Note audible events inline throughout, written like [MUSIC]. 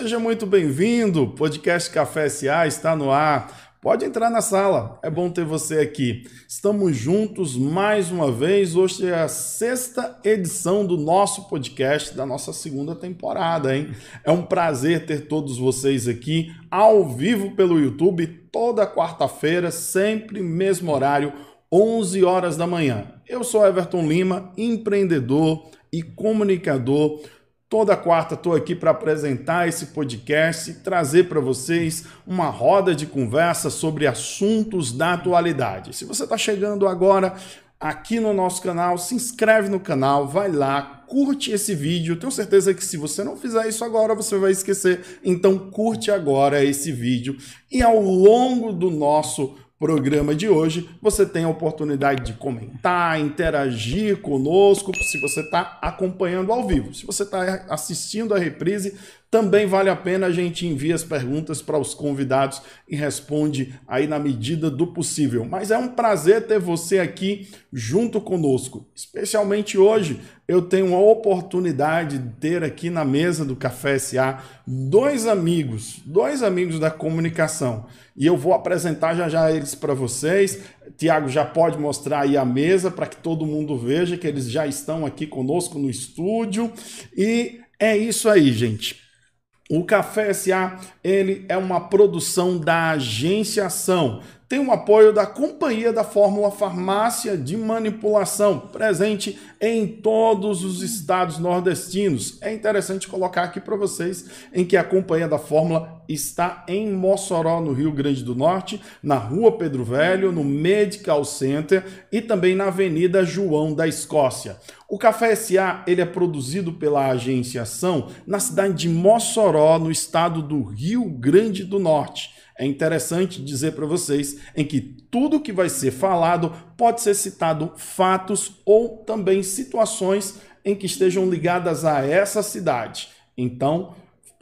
Seja muito bem-vindo. Podcast Café SA está no ar. Pode entrar na sala, é bom ter você aqui. Estamos juntos mais uma vez. Hoje é a sexta edição do nosso podcast da nossa segunda temporada, hein? É um prazer ter todos vocês aqui ao vivo pelo YouTube toda quarta-feira, sempre mesmo horário, 11 horas da manhã. Eu sou Everton Lima, empreendedor e comunicador Toda quarta estou aqui para apresentar esse podcast e trazer para vocês uma roda de conversa sobre assuntos da atualidade. Se você está chegando agora aqui no nosso canal, se inscreve no canal, vai lá, curte esse vídeo. Tenho certeza que se você não fizer isso agora, você vai esquecer. Então curte agora esse vídeo e ao longo do nosso programa de hoje, você tem a oportunidade de comentar, interagir conosco, se você está acompanhando ao vivo. Se você está assistindo a reprise, também vale a pena a gente envia as perguntas para os convidados e responde aí na medida do possível. Mas é um prazer ter você aqui junto conosco, especialmente hoje. Eu tenho a oportunidade de ter aqui na mesa do Café SA dois amigos, dois amigos da comunicação. E eu vou apresentar já já eles para vocês. Tiago já pode mostrar aí a mesa para que todo mundo veja que eles já estão aqui conosco no estúdio. E é isso aí, gente. O Café SA, ele é uma produção da Agência Ação. Tem o apoio da Companhia da Fórmula Farmácia de Manipulação, presente em todos os estados nordestinos. É interessante colocar aqui para vocês em que a Companhia da Fórmula está em Mossoró, no Rio Grande do Norte, na Rua Pedro Velho, no Medical Center e também na Avenida João da Escócia. O Café SA ele é produzido pela Agência Ação na cidade de Mossoró, no estado do Rio Grande do Norte. É interessante dizer para vocês em que tudo que vai ser falado pode ser citado fatos ou também situações em que estejam ligadas a essa cidade. Então,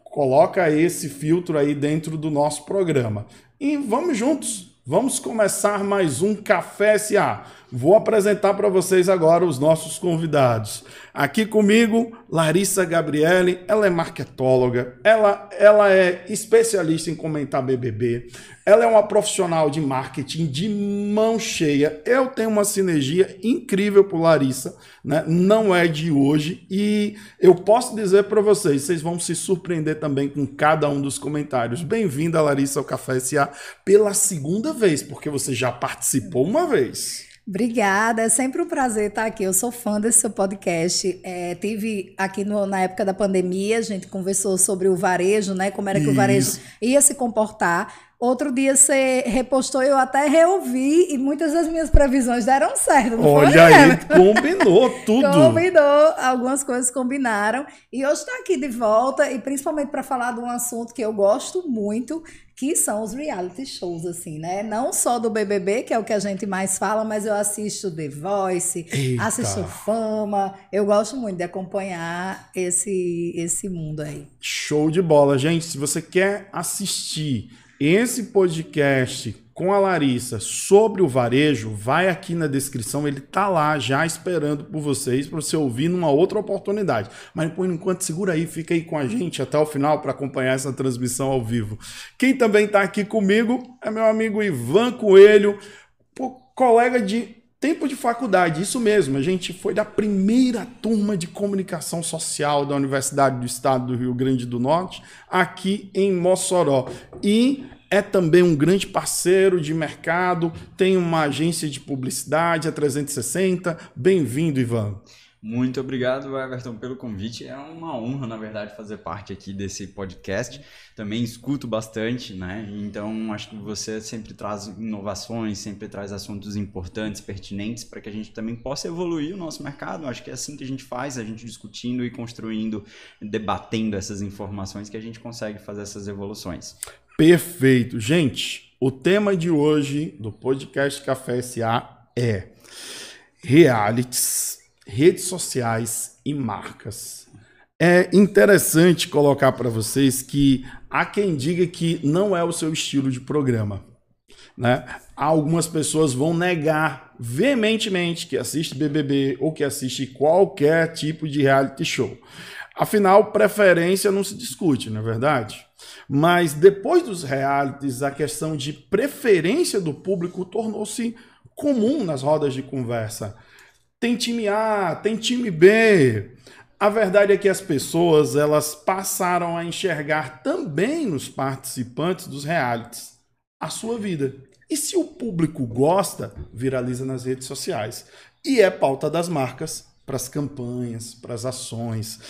coloca esse filtro aí dentro do nosso programa. E vamos juntos, vamos começar mais um Café SA. Vou apresentar para vocês agora os nossos convidados. Aqui comigo, Larissa Gabriele, ela é marketóloga, ela, ela é especialista em comentar BBB, ela é uma profissional de marketing de mão cheia. Eu tenho uma sinergia incrível por Larissa, né? não é de hoje, e eu posso dizer para vocês, vocês vão se surpreender também com cada um dos comentários. Bem-vinda, Larissa, ao Café SA pela segunda vez, porque você já participou uma vez. Obrigada, é sempre um prazer estar aqui. Eu sou fã desse seu podcast. É, tive aqui no, na época da pandemia, a gente conversou sobre o varejo, né? Como era que Isso. o varejo ia se comportar. Outro dia você repostou, eu até reouvi e muitas das minhas previsões deram certo. Olha foi, aí, combinou tudo. Combinou, algumas coisas combinaram. E hoje está aqui de volta e principalmente para falar de um assunto que eu gosto muito, que são os reality shows, assim, né? Não só do BBB, que é o que a gente mais fala, mas eu assisto The Voice, Eita. assisto Fama. Eu gosto muito de acompanhar esse, esse mundo aí. Show de bola, gente. Se você quer assistir esse podcast com a Larissa sobre o varejo, vai aqui na descrição, ele tá lá já esperando por vocês para você ouvir numa outra oportunidade. Mas por enquanto segura aí, fica aí com a gente até o final para acompanhar essa transmissão ao vivo. Quem também está aqui comigo é meu amigo Ivan Coelho, colega de tempo de faculdade, isso mesmo, a gente foi da primeira turma de comunicação social da Universidade do Estado do Rio Grande do Norte, aqui em Mossoró. E é também um grande parceiro de mercado, tem uma agência de publicidade, a 360. Bem-vindo, Ivan. Muito obrigado, Everton, pelo convite. É uma honra, na verdade, fazer parte aqui desse podcast. Também escuto bastante, né? Então, acho que você sempre traz inovações, sempre traz assuntos importantes, pertinentes, para que a gente também possa evoluir o nosso mercado. Acho que é assim que a gente faz, a gente discutindo e construindo, debatendo essas informações, que a gente consegue fazer essas evoluções. Perfeito. Gente, o tema de hoje do podcast Café SA é realities redes sociais e marcas. É interessante colocar para vocês que há quem diga que não é o seu estilo de programa. Né? Algumas pessoas vão negar veementemente que assiste BBB ou que assiste qualquer tipo de reality show. Afinal, preferência não se discute, não é verdade? Mas depois dos realities, a questão de preferência do público tornou-se comum nas rodas de conversa. Tem time A, tem time B. A verdade é que as pessoas elas passaram a enxergar também nos participantes dos realities a sua vida. E se o público gosta, viraliza nas redes sociais. E é pauta das marcas para as campanhas, para as ações.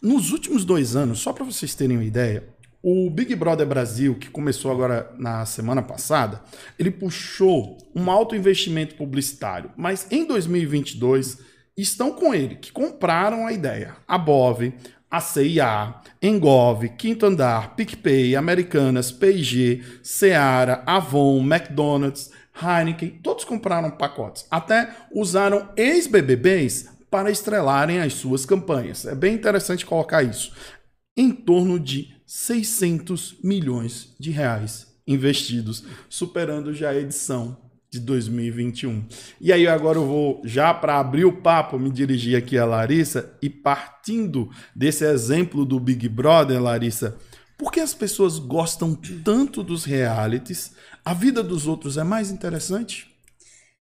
Nos últimos dois anos, só para vocês terem uma ideia, o Big Brother Brasil, que começou agora na semana passada, ele puxou um alto investimento publicitário. Mas em 2022, estão com ele, que compraram a ideia. A Bove, a CIA, Engov, Quinto Andar, PicPay, Americanas, P&G, Seara, Avon, McDonald's, Heineken, todos compraram pacotes. Até usaram ex-BBBs para estrelarem as suas campanhas. É bem interessante colocar isso. Em torno de 600 milhões de reais investidos, superando já a edição de 2021. E aí agora eu vou já para abrir o papo me dirigir aqui a Larissa e partindo desse exemplo do Big Brother, Larissa, por que as pessoas gostam tanto dos realities? A vida dos outros é mais interessante?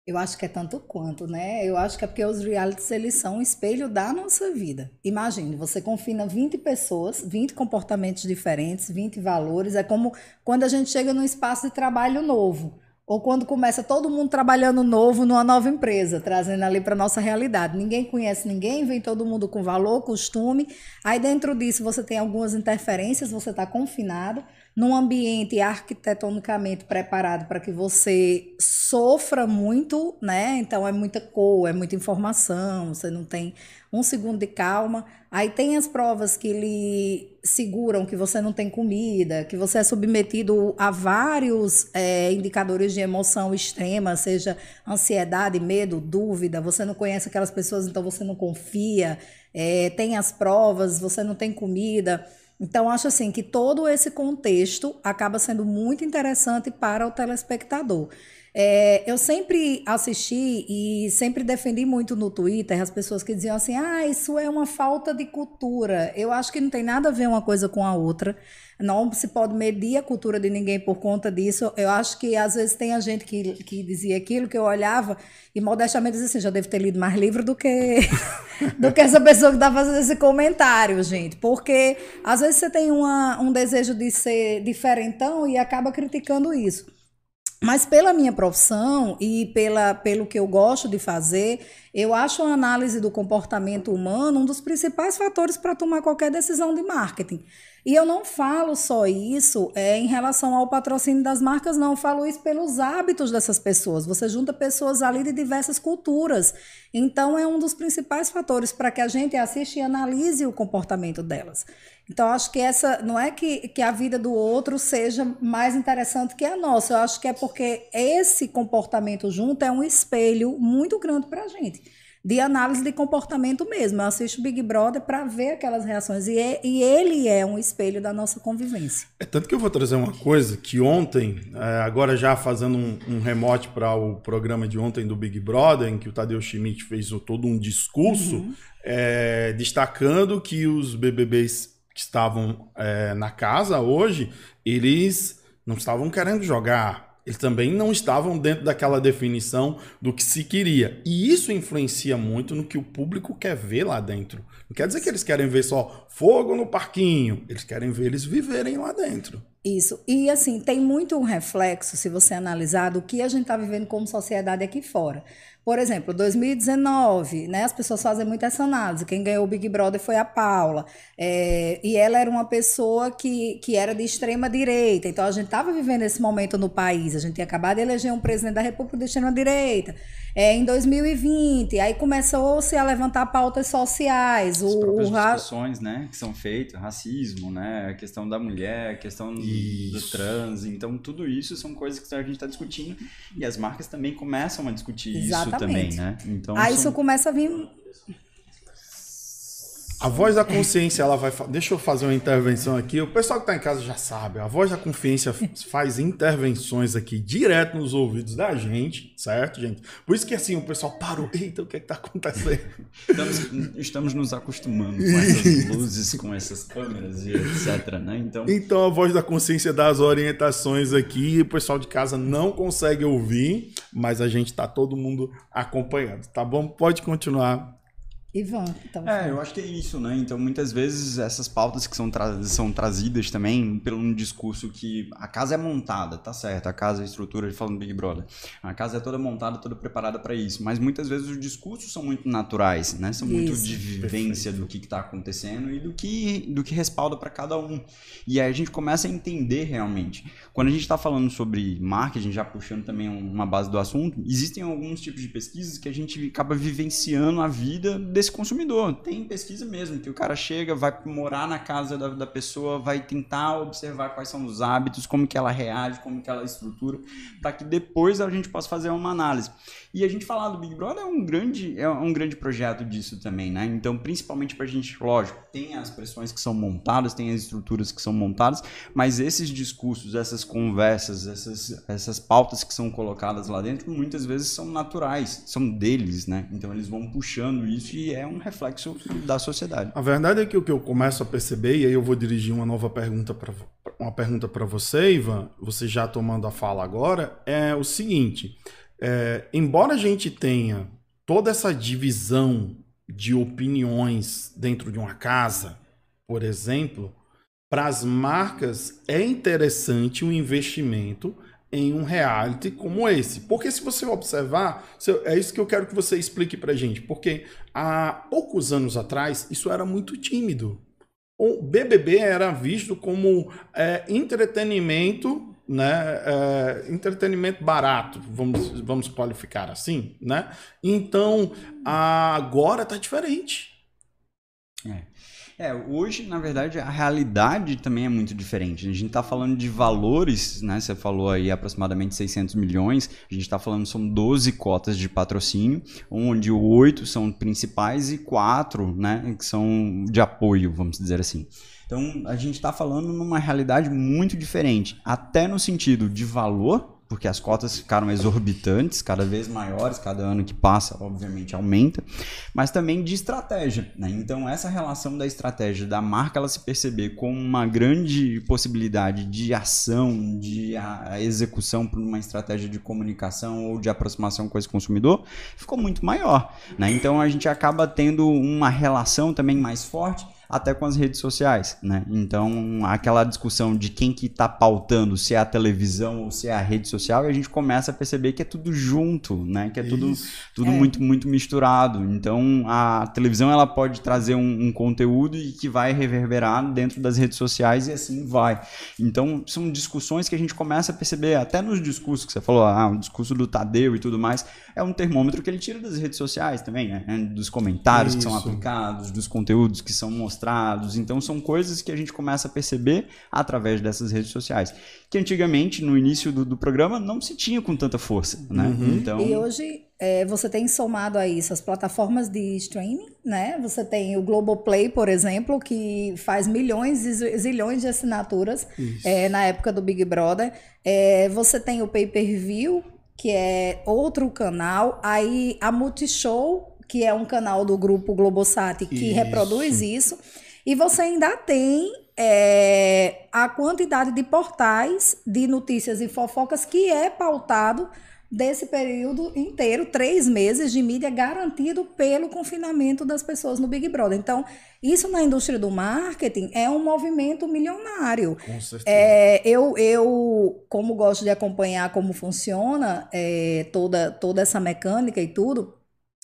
Eu acho que é tanto quanto, né? Eu acho que é porque os realities eles são um espelho da nossa vida. Imagine, você confina 20 pessoas, 20 comportamentos diferentes, 20 valores. É como quando a gente chega num espaço de trabalho novo. Ou quando começa todo mundo trabalhando novo numa nova empresa, trazendo ali para nossa realidade. Ninguém conhece ninguém, vem todo mundo com valor, costume. Aí dentro disso você tem algumas interferências, você está confinado num ambiente arquitetonicamente preparado para que você sofra muito, né? Então é muita cor, é muita informação, você não tem um segundo de calma. Aí tem as provas que lhe seguram que você não tem comida, que você é submetido a vários é, indicadores de emoção extrema, seja ansiedade, medo, dúvida, você não conhece aquelas pessoas, então você não confia. É, tem as provas, você não tem comida. Então, acho assim que todo esse contexto acaba sendo muito interessante para o telespectador. É, eu sempre assisti e sempre defendi muito no Twitter as pessoas que diziam assim: ah, isso é uma falta de cultura. Eu acho que não tem nada a ver uma coisa com a outra. Não se pode medir a cultura de ninguém por conta disso. Eu acho que às vezes tem a gente que, que dizia aquilo que eu olhava e modestamente dizia assim: já devo ter lido mais livro do que, [LAUGHS] do que essa pessoa que está fazendo esse comentário, gente. Porque às vezes você tem uma, um desejo de ser diferentão e acaba criticando isso. Mas pela minha profissão e pela, pelo que eu gosto de fazer, eu acho a análise do comportamento humano um dos principais fatores para tomar qualquer decisão de marketing. E eu não falo só isso é, em relação ao patrocínio das marcas, não. Eu falo isso pelos hábitos dessas pessoas. Você junta pessoas ali de diversas culturas. Então, é um dos principais fatores para que a gente assista e analise o comportamento delas. Então, acho que essa não é que, que a vida do outro seja mais interessante que a nossa. Eu acho que é porque esse comportamento junto é um espelho muito grande para a gente de análise de comportamento mesmo. Eu assisto Big Brother para ver aquelas reações. E, é, e, ele é um espelho da nossa convivência. É tanto que eu vou trazer uma coisa que ontem, é, agora já fazendo um, um remote para o programa de ontem do Big Brother, em que o Tadeu Schmidt fez todo um discurso uhum. é, destacando que os BBBs que estavam é, na casa hoje, eles não estavam querendo jogar eles também não estavam dentro daquela definição do que se queria. E isso influencia muito no que o público quer ver lá dentro. Não quer dizer que eles querem ver só fogo no parquinho, eles querem ver eles viverem lá dentro. Isso. E assim, tem muito um reflexo, se você analisar, do que a gente está vivendo como sociedade aqui fora. Por exemplo, 2019, né, as pessoas fazem muito essa análise. Quem ganhou o Big Brother foi a Paula. É, e ela era uma pessoa que, que era de extrema direita. Então a gente estava vivendo esse momento no país. A gente tinha acabado de eleger um presidente da República de extrema direita. É, em 2020, aí começou-se a levantar pautas sociais. As o, próprias o ra... discussões né, que são feitas, racismo, né, a questão da mulher, a questão isso. do trans. Então, tudo isso são coisas que a gente está discutindo. E as marcas também começam a discutir Exatamente. isso também, né? Então, Aí são... isso começa a vir A voz da consciência, ela vai. Deixa eu fazer uma intervenção aqui. O pessoal que está em casa já sabe. A voz da consciência [LAUGHS] faz intervenções aqui direto nos ouvidos da gente, certo, gente? Por isso que assim o pessoal parou. [LAUGHS] Eita, o que é está acontecendo? Estamos, estamos, nos acostumando com essas [LAUGHS] luzes, com essas câmeras e etc. Né? Então... então a voz da consciência dá as orientações aqui. O pessoal de casa não consegue ouvir, mas a gente está todo mundo acompanhando, tá bom? Pode continuar Ivan. Então, é, eu acho que é isso, né? Então, muitas vezes, essas pautas que são, tra são trazidas também pelo um discurso que a casa é montada, tá certo? A casa, a estrutura, falando Big Brother. A casa é toda montada, toda preparada para isso. Mas muitas vezes os discursos são muito naturais, né? São isso. muito de vivência Perfeito. do que está acontecendo e do que, do que respalda para cada um. E aí a gente começa a entender realmente. Quando a gente está falando sobre marketing, já puxando também uma base do assunto, existem alguns tipos de pesquisas que a gente acaba vivenciando a vida desse consumidor. Tem pesquisa mesmo, que o cara chega, vai morar na casa da, da pessoa, vai tentar observar quais são os hábitos, como que ela reage, como que ela estrutura, para que depois a gente possa fazer uma análise. E a gente falar do Big Brother é um grande, é um grande projeto disso também, né? Então, principalmente para a gente, lógico, tem as pressões que são montadas, tem as estruturas que são montadas, mas esses discursos, essas conversas, essas, essas pautas que são colocadas lá dentro, muitas vezes são naturais, são deles, né? Então eles vão puxando isso e é um reflexo da sociedade. A verdade é que o que eu começo a perceber, e aí eu vou dirigir uma nova pergunta para uma pergunta para você, Ivan, você já tomando a fala agora, é o seguinte: é, embora a gente tenha toda essa divisão de opiniões dentro de uma casa, por exemplo, para as marcas é interessante um investimento em um reality como esse. Porque se você observar, é isso que eu quero que você explique para gente. Porque há poucos anos atrás isso era muito tímido. O BBB era visto como é, entretenimento né, é, entretenimento barato, vamos, vamos qualificar assim, né? Então, agora tá diferente. É. Hoje, na verdade, a realidade também é muito diferente. A gente está falando de valores, né? Você falou aí aproximadamente 600 milhões. A gente está falando são 12 cotas de patrocínio, onde oito são principais e quatro, né, que são de apoio, vamos dizer assim. Então, a gente está falando numa realidade muito diferente, até no sentido de valor, porque as cotas ficaram exorbitantes, cada vez maiores, cada ano que passa, obviamente, aumenta, mas também de estratégia. Né? Então, essa relação da estratégia da marca ela se perceber como uma grande possibilidade de ação, de execução por uma estratégia de comunicação ou de aproximação com esse consumidor, ficou muito maior. Né? Então, a gente acaba tendo uma relação também mais forte até com as redes sociais, né? Então, aquela discussão de quem que tá pautando, se é a televisão ou se é a rede social, e a gente começa a perceber que é tudo junto, né? Que é tudo, tudo é. muito, muito misturado. Então, a televisão, ela pode trazer um, um, conteúdo e que vai reverberar dentro das redes sociais e assim vai. Então, são discussões que a gente começa a perceber, até nos discursos que você falou, ah, o discurso do Tadeu e tudo mais, é um termômetro que ele tira das redes sociais também, né? Dos comentários Isso. que são aplicados, dos conteúdos que são mostrados mostrados. Então são coisas que a gente começa a perceber através dessas redes sociais. Que antigamente, no início do, do programa, não se tinha com tanta força. Né? Uhum. Então... E hoje é, você tem somado a isso as plataformas de streaming, né? Você tem o Globoplay, por exemplo, que faz milhões e zilhões de assinaturas é, na época do Big Brother. É, você tem o pay-per-view, que é outro canal. Aí a Multishow, que é um canal do grupo Globosat que isso. reproduz isso. E você ainda tem é, a quantidade de portais de notícias e fofocas que é pautado desse período inteiro, três meses de mídia garantido pelo confinamento das pessoas no Big Brother. Então, isso na indústria do marketing é um movimento milionário. Com certeza. É, eu, eu, como gosto de acompanhar como funciona é, toda, toda essa mecânica e tudo,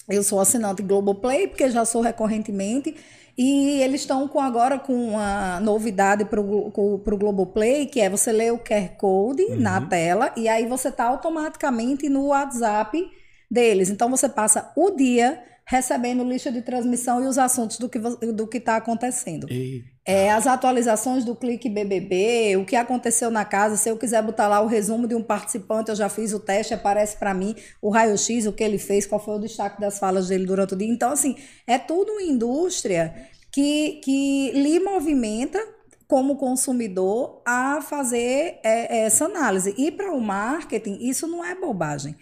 eu sou assinante Globoplay, porque já sou recorrentemente. E eles estão com agora com uma novidade para o Globoplay, que é você ler o QR Code uhum. na tela e aí você está automaticamente no WhatsApp deles. Então você passa o dia recebendo lista de transmissão e os assuntos do que do que está acontecendo. É, as atualizações do Clique BBB, o que aconteceu na casa, se eu quiser botar lá o resumo de um participante, eu já fiz o teste, aparece para mim o raio-x, o que ele fez, qual foi o destaque das falas dele durante o dia. Então, assim, é tudo uma indústria que, que lhe movimenta como consumidor a fazer é, essa análise. E para o marketing, isso não é bobagem.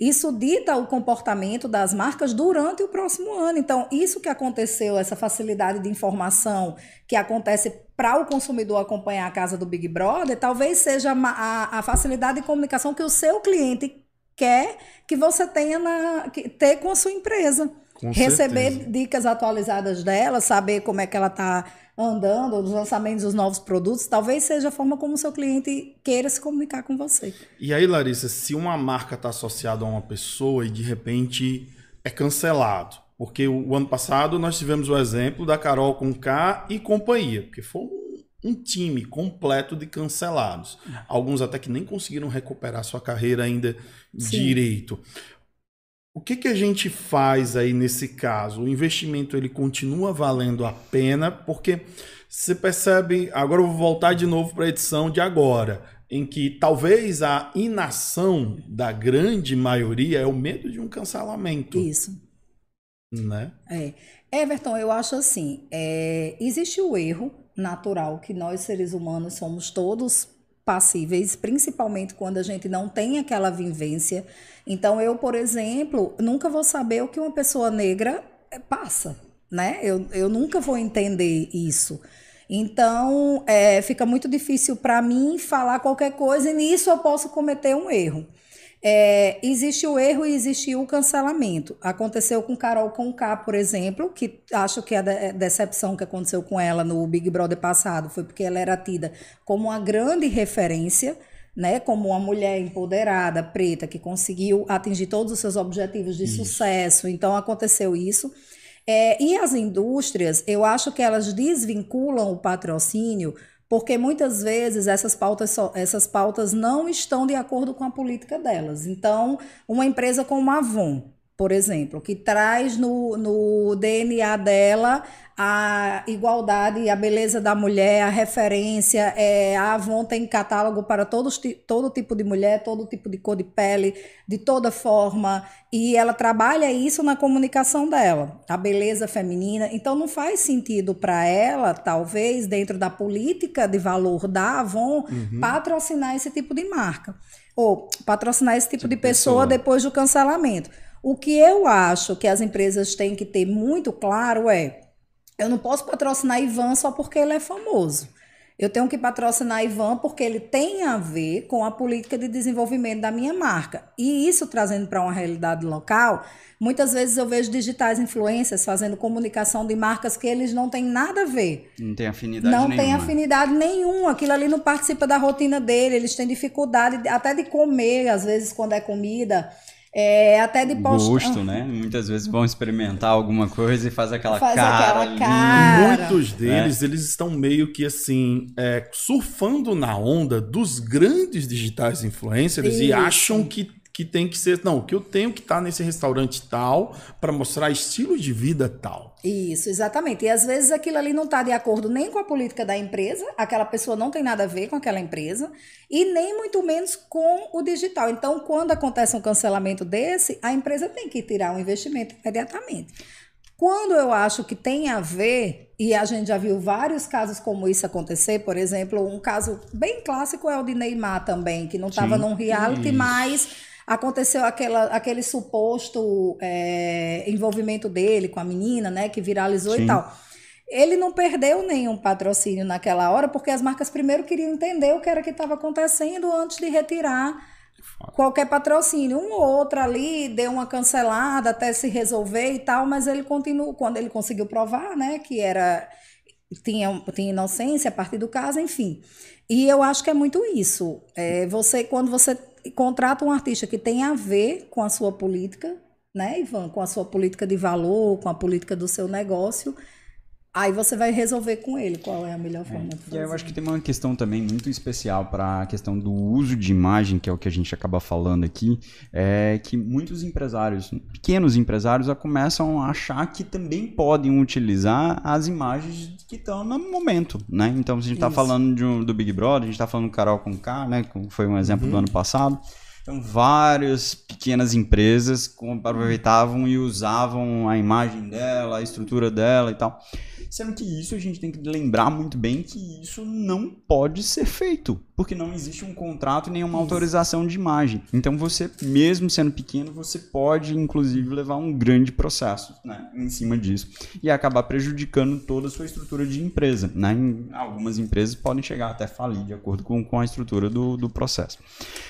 Isso dita o comportamento das marcas durante o próximo ano. Então, isso que aconteceu, essa facilidade de informação que acontece para o consumidor acompanhar a casa do Big Brother, talvez seja a, a facilidade de comunicação que o seu cliente quer que você tenha na, que, ter com a sua empresa. Com Receber certeza. dicas atualizadas dela, saber como é que ela está andando, os lançamentos dos novos produtos, talvez seja a forma como o seu cliente queira se comunicar com você. E aí, Larissa, se uma marca está associada a uma pessoa e de repente é cancelado, porque o, o, ano passado nós tivemos o exemplo da Carol com K e companhia, porque foi um, um time completo de cancelados. Alguns até que nem conseguiram recuperar sua carreira ainda Sim. direito. O que, que a gente faz aí nesse caso? O investimento ele continua valendo a pena, porque você percebe. Agora eu vou voltar de novo para a edição de agora, em que talvez a inação da grande maioria é o medo de um cancelamento. Isso. Né? É. Everton, eu acho assim: é, existe o erro natural que nós seres humanos somos todos passíveis, principalmente quando a gente não tem aquela vivência. Então, eu, por exemplo, nunca vou saber o que uma pessoa negra eh, passa, né? Eu, eu nunca vou entender isso. Então, é, fica muito difícil para mim falar qualquer coisa e nisso eu posso cometer um erro. É, existe o erro e existe o cancelamento. Aconteceu com Carol Conká, por exemplo, que acho que a decepção que aconteceu com ela no Big Brother passado foi porque ela era tida como uma grande referência, né, como uma mulher empoderada, preta, que conseguiu atingir todos os seus objetivos de isso. sucesso. Então aconteceu isso. É, e as indústrias, eu acho que elas desvinculam o patrocínio porque muitas vezes essas pautas, essas pautas não estão de acordo com a política delas. Então, uma empresa como a Avon, por exemplo, que traz no, no DNA dela a igualdade e a beleza da mulher, a referência, é, a Avon tem catálogo para todos, todo tipo de mulher, todo tipo de cor de pele, de toda forma, e ela trabalha isso na comunicação dela, a beleza feminina. Então não faz sentido para ela, talvez, dentro da política de valor da Avon, uhum. patrocinar esse tipo de marca, ou patrocinar esse tipo, tipo de pessoa, pessoa depois do cancelamento. O que eu acho que as empresas têm que ter muito claro é: eu não posso patrocinar Ivan só porque ele é famoso. Eu tenho que patrocinar Ivan porque ele tem a ver com a política de desenvolvimento da minha marca. E isso trazendo para uma realidade local, muitas vezes eu vejo digitais influências fazendo comunicação de marcas que eles não têm nada a ver. Não tem afinidade não nenhuma. Não tem afinidade nenhuma. Aquilo ali não participa da rotina dele. Eles têm dificuldade até de comer, às vezes, quando é comida. É, até de post... gosto, né? Muitas vezes vão experimentar alguma coisa e faz aquela faz cara. Aquela cara. Muitos deles, é. eles estão meio que assim, é, surfando na onda dos grandes digitais influencers Isso. e acham que que tem que ser, não, que eu tenho que estar tá nesse restaurante tal para mostrar estilo de vida tal. Isso, exatamente. E às vezes aquilo ali não está de acordo nem com a política da empresa, aquela pessoa não tem nada a ver com aquela empresa, e nem muito menos com o digital. Então, quando acontece um cancelamento desse, a empresa tem que tirar o um investimento imediatamente. Quando eu acho que tem a ver, e a gente já viu vários casos como isso acontecer, por exemplo, um caso bem clássico é o de Neymar também, que não estava num reality, isso. mas aconteceu aquela, aquele suposto é, envolvimento dele com a menina, né, que viralizou Sim. e tal. Ele não perdeu nenhum patrocínio naquela hora, porque as marcas primeiro queriam entender o que era que estava acontecendo antes de retirar qualquer patrocínio. Um ou outro ali deu uma cancelada até se resolver e tal, mas ele continuou, quando ele conseguiu provar, né, que era tinha, tinha inocência a partir do caso, enfim. E eu acho que é muito isso. É, você, quando você contrata um artista que tem a ver com a sua política, né, Ivan? Com a sua política de valor, com a política do seu negócio. Aí você vai resolver com ele qual é a melhor forma é. de fazer. E eu acho que tem uma questão também muito especial para a questão do uso de imagem, que é o que a gente acaba falando aqui, é que muitos empresários, pequenos empresários, já começam a achar que também podem utilizar as imagens que estão no momento, né? Então, se a gente está falando de um, do Big Brother, a gente está falando do Carol com K, né? Foi um exemplo uhum. do ano passado. Então, várias pequenas empresas aproveitavam e usavam a imagem dela, a estrutura dela e tal. Sendo que isso a gente tem que lembrar muito bem que isso não pode ser feito, porque não existe um contrato nem uma autorização de imagem. Então você, mesmo sendo pequeno, você pode inclusive levar um grande processo né, em cima disso e acabar prejudicando toda a sua estrutura de empresa. Né? Algumas empresas podem chegar até falir de acordo com, com a estrutura do, do processo.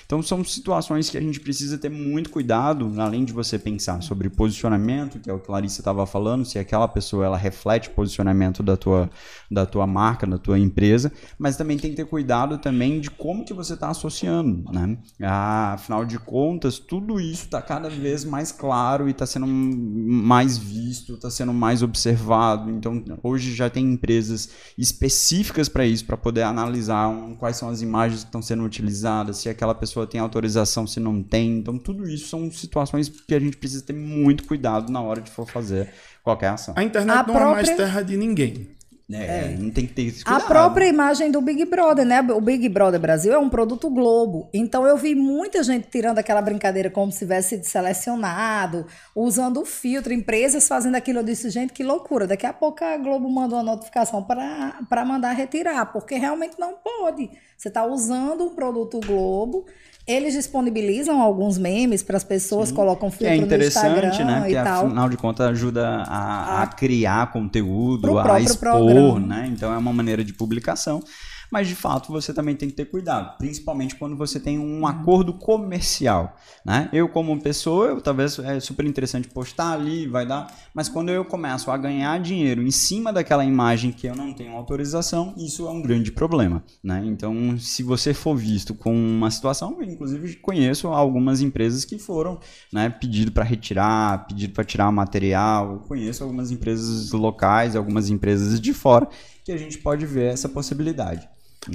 Então são situações que a gente precisa ter muito cuidado, além de você pensar sobre posicionamento, que é o que a Larissa estava falando, se aquela pessoa ela reflete posicionamento posicionamento da tua, da tua marca, da tua empresa, mas também tem que ter cuidado também de como que você está associando, né? Ah, afinal de contas, tudo isso está cada vez mais claro e está sendo mais visto, está sendo mais observado. Então, hoje já tem empresas específicas para isso, para poder analisar quais são as imagens que estão sendo utilizadas, se aquela pessoa tem autorização, se não tem. Então, tudo isso são situações que a gente precisa ter muito cuidado na hora de for fazer qualquer ação. A internet a não própria... é mais terra de ninguém. É, é, não tem que ter esse A própria imagem do Big Brother, né? O Big Brother Brasil é um produto Globo. Então eu vi muita gente tirando aquela brincadeira como se tivesse sido selecionado, usando o filtro, empresas fazendo aquilo. Eu disse, gente, que loucura. Daqui a pouco a Globo mandou uma notificação para mandar retirar, porque realmente não pode. Você está usando um produto Globo eles disponibilizam alguns memes para as pessoas, Sim. colocam filtro que é interessante, né? Que afinal de contas ajuda a, a, criar conteúdo, a expor, programa. né? Então é uma maneira de publicação mas de fato você também tem que ter cuidado, principalmente quando você tem um acordo comercial, né? Eu como pessoa, eu, talvez é super interessante postar ali, vai dar, mas quando eu começo a ganhar dinheiro em cima daquela imagem que eu não tenho autorização, isso é um grande problema, né? Então, se você for visto com uma situação, eu, inclusive conheço algumas empresas que foram, né, pedido para retirar, pedido para tirar material, eu conheço algumas empresas locais, algumas empresas de fora que a gente pode ver essa possibilidade.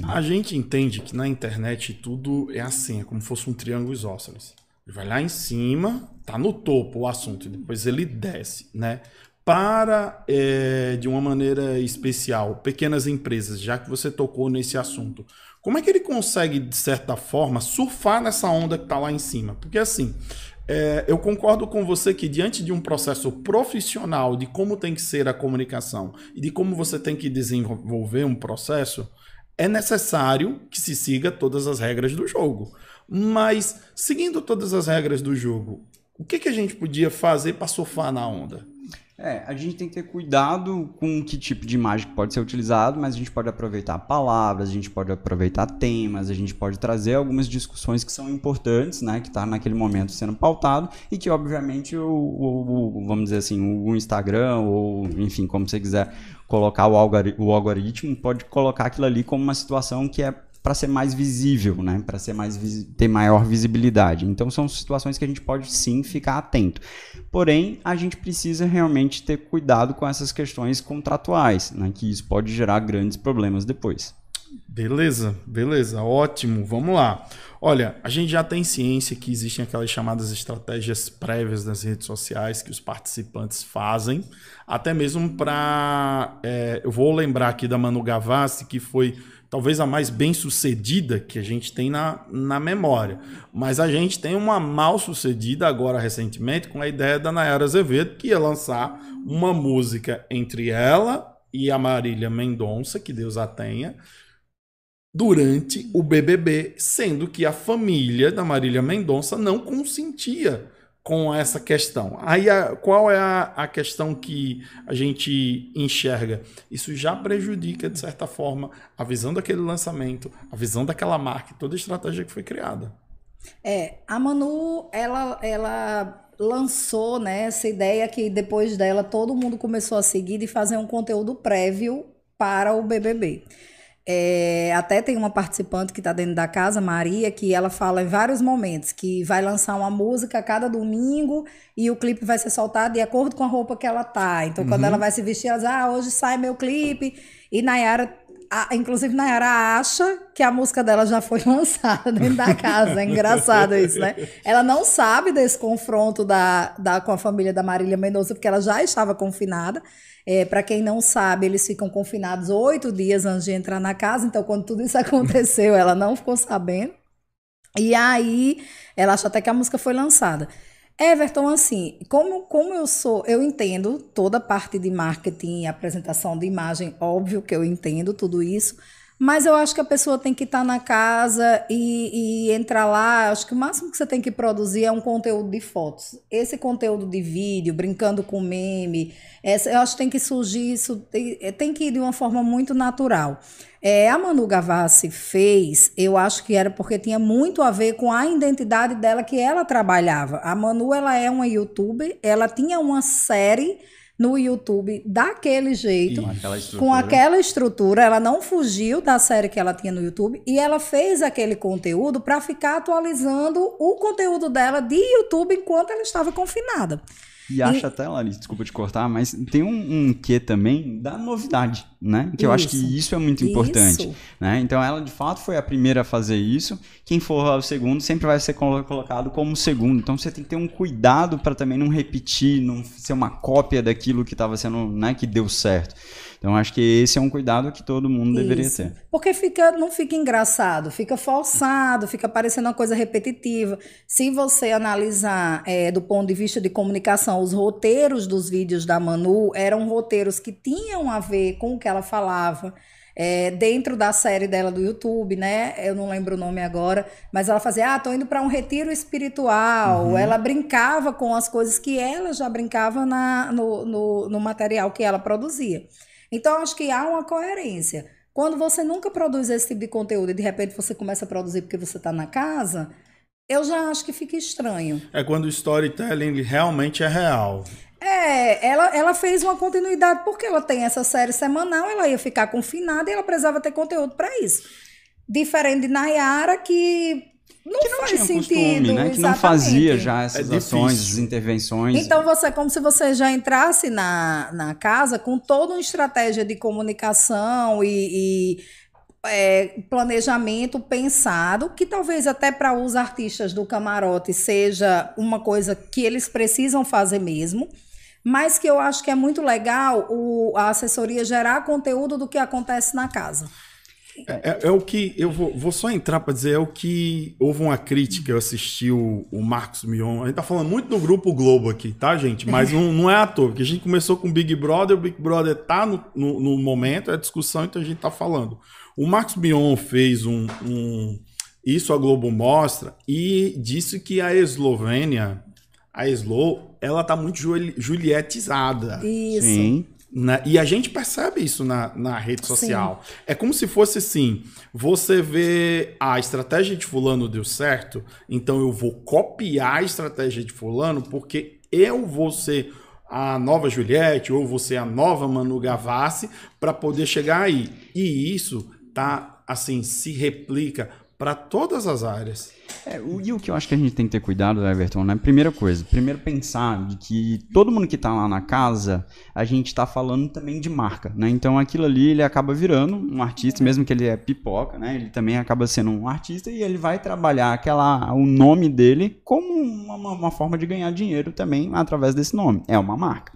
A gente entende que na internet tudo é assim, é como se fosse um triângulo isósceles. Ele vai lá em cima, tá no topo o assunto, e depois ele desce, né? Para, é, de uma maneira especial, pequenas empresas, já que você tocou nesse assunto, como é que ele consegue, de certa forma, surfar nessa onda que está lá em cima? Porque assim, é, eu concordo com você que diante de um processo profissional de como tem que ser a comunicação e de como você tem que desenvolver um processo, é necessário que se siga todas as regras do jogo. Mas, seguindo todas as regras do jogo, o que, que a gente podia fazer para surfar na onda? É, a gente tem que ter cuidado com que tipo de imagem pode ser utilizado, mas a gente pode aproveitar palavras, a gente pode aproveitar temas, a gente pode trazer algumas discussões que são importantes, né, que está naquele momento sendo pautado e que obviamente o, o, o, vamos dizer assim, o Instagram ou enfim, como você quiser colocar o, algoritmo, pode colocar aquilo ali como uma situação que é para ser mais visível, né? Para ser mais ter maior visibilidade. Então são situações que a gente pode sim ficar atento. Porém, a gente precisa realmente ter cuidado com essas questões contratuais, né? Que isso pode gerar grandes problemas depois. Beleza, beleza, ótimo. Vamos lá. Olha, a gente já tem ciência que existem aquelas chamadas estratégias prévias nas redes sociais que os participantes fazem, até mesmo para. É, eu vou lembrar aqui da Manu Gavassi, que foi talvez a mais bem sucedida que a gente tem na, na memória. Mas a gente tem uma mal sucedida agora recentemente com a ideia da Nayara Azevedo, que ia lançar uma música entre ela e a Marília Mendonça, que Deus a tenha, durante o BBB, sendo que a família da Marília Mendonça não consentia com essa questão. Aí, a, qual é a, a, questão que a gente enxerga? Isso já prejudica, de certa forma, a visão daquele lançamento, a visão daquela marca, toda a estratégia que foi criada. É, a Manu, ela, ela lançou né, essa ideia que depois dela todo mundo começou a seguir de fazer um conteúdo prévio para o BBB. É, até tem uma participante que está dentro da casa, Maria, que ela fala em vários momentos que vai lançar uma música a cada domingo e o clipe vai ser soltado de acordo com a roupa que ela tá. Então, uhum. quando ela vai se vestir, ela diz: Ah, hoje sai meu clipe. E Nayara, a, inclusive, Nayara acha que a música dela já foi [LAUGHS] lançada dentro da casa. É engraçado isso, né? Ela não sabe desse confronto da, da, com a família da Marília Mendonça, porque ela já estava confinada. É, para quem não sabe, eles ficam confinados oito dias antes de entrar na casa. Então, quando tudo isso [LAUGHS] aconteceu, ela não ficou sabendo. E aí, ela acha até que a música foi lançada. Everton, assim, como, como eu sou, eu entendo toda a parte de marketing e apresentação de imagem, óbvio que eu entendo tudo isso, mas eu acho que a pessoa tem que estar tá na casa e, e, entrar lá. Acho que o máximo que você tem que produzir é um conteúdo de fotos. Esse conteúdo de vídeo, brincando com meme, essa, eu acho que tem que surgir isso, tem, tem que ir de uma forma muito natural. É, a Manu Gavassi fez, eu acho que era porque tinha muito a ver com a identidade dela que ela trabalhava. A Manu, ela é uma youtuber, ela tinha uma série no YouTube daquele jeito, com aquela, com aquela estrutura. Ela não fugiu da série que ela tinha no YouTube e ela fez aquele conteúdo para ficar atualizando o conteúdo dela de YouTube enquanto ela estava confinada. E acho e... até, Larissa, desculpa te cortar, mas tem um, um quê também da novidade, né? Que eu acho que isso é muito importante. Né? Então ela de fato foi a primeira a fazer isso. Quem for o segundo sempre vai ser colocado como segundo. Então você tem que ter um cuidado para também não repetir, não ser uma cópia daquilo que estava sendo, né? Que deu certo. Então acho que esse é um cuidado que todo mundo Isso. deveria ter. Porque fica, não fica engraçado, fica forçado, fica parecendo uma coisa repetitiva. Se você analisar é, do ponto de vista de comunicação, os roteiros dos vídeos da Manu eram roteiros que tinham a ver com o que ela falava. É, dentro da série dela do YouTube, né? Eu não lembro o nome agora, mas ela fazia, ah, tô indo para um retiro espiritual. Uhum. Ela brincava com as coisas que ela já brincava na, no, no, no material que ela produzia. Então, acho que há uma coerência. Quando você nunca produz esse tipo de conteúdo e de repente você começa a produzir porque você está na casa, eu já acho que fica estranho. É quando o storytelling realmente é real. É, ela, ela fez uma continuidade porque ela tem essa série semanal, ela ia ficar confinada e ela precisava ter conteúdo para isso. Diferente de Nayara, que não, que não faz tinha sentido, costume, né? Que não fazia já essas é ações, essas intervenções. Então você é como se você já entrasse na, na casa com toda uma estratégia de comunicação e, e é, planejamento pensado, que talvez até para os artistas do camarote seja uma coisa que eles precisam fazer mesmo mas que eu acho que é muito legal o, a assessoria gerar conteúdo do que acontece na casa. É, é, é, o que eu vou, vou só entrar para dizer é o que houve uma crítica eu assisti o, o Marcos Mion. A gente tá falando muito do grupo Globo aqui tá gente? Mas não, não é à toa porque a gente começou com o Big Brother o Big Brother tá no, no, no momento é discussão então a gente tá falando. O Marcos Mion fez um, um isso a Globo mostra e disse que a Eslovênia a Eslo ela tá muito julietizada. Isso. Sim. Né? E a gente percebe isso na, na rede social. Sim. É como se fosse assim: você vê a estratégia de Fulano deu certo, então eu vou copiar a estratégia de Fulano porque eu vou ser a nova Juliette ou você a nova Manu Gavassi para poder chegar aí. E isso tá assim se replica para todas as áreas. É, o, e o que eu acho que a gente tem que ter cuidado, Everton, né? Primeira coisa, primeiro pensar de que todo mundo que está lá na casa, a gente está falando também de marca, né? Então aquilo ali ele acaba virando um artista, mesmo que ele é pipoca, né? Ele também acaba sendo um artista e ele vai trabalhar aquela, o nome dele como uma, uma forma de ganhar dinheiro também através desse nome. É uma marca.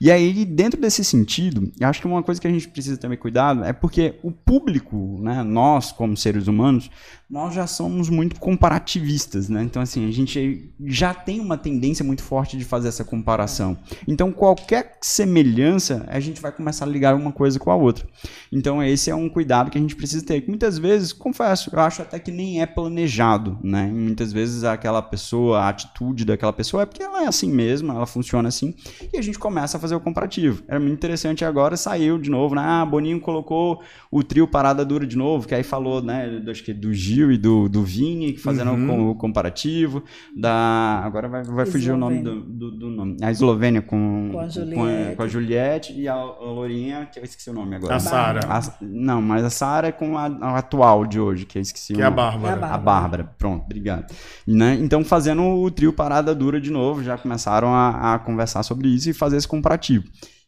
E aí, dentro desse sentido, eu acho que uma coisa que a gente precisa também cuidado é porque o público, né, nós como seres humanos, nós já somos muito comparativistas, né? Então, assim, a gente já tem uma tendência muito forte de fazer essa comparação. Então, qualquer semelhança, a gente vai começar a ligar uma coisa com a outra. Então, esse é um cuidado que a gente precisa ter. muitas vezes, confesso, eu acho até que nem é planejado, né? muitas vezes aquela pessoa, a atitude daquela pessoa é porque ela é assim mesmo, ela funciona assim, e a gente começa a fazer o comparativo. Era muito interessante agora, saiu de novo, né? Ah, Boninho colocou o trio Parada Dura de novo, que aí falou, né, acho que do Gil e do, do Vini, fazendo uhum. o comparativo. Da, agora vai, vai fugir o nome do, do, do, nome. A Eslovênia com, com, a Juliette. Com, com a Juliette e a, a Lourinha, que eu esqueci o nome agora. A Sara. Não, mas a Sara é com a, a, atual de hoje, que eu esqueci que o nome. é a Bárbara. É a Bárbara. Pronto, obrigado. Né? Então, fazendo o trio Parada Dura de novo, já começaram a, a conversar sobre isso e fazer esse comparativo.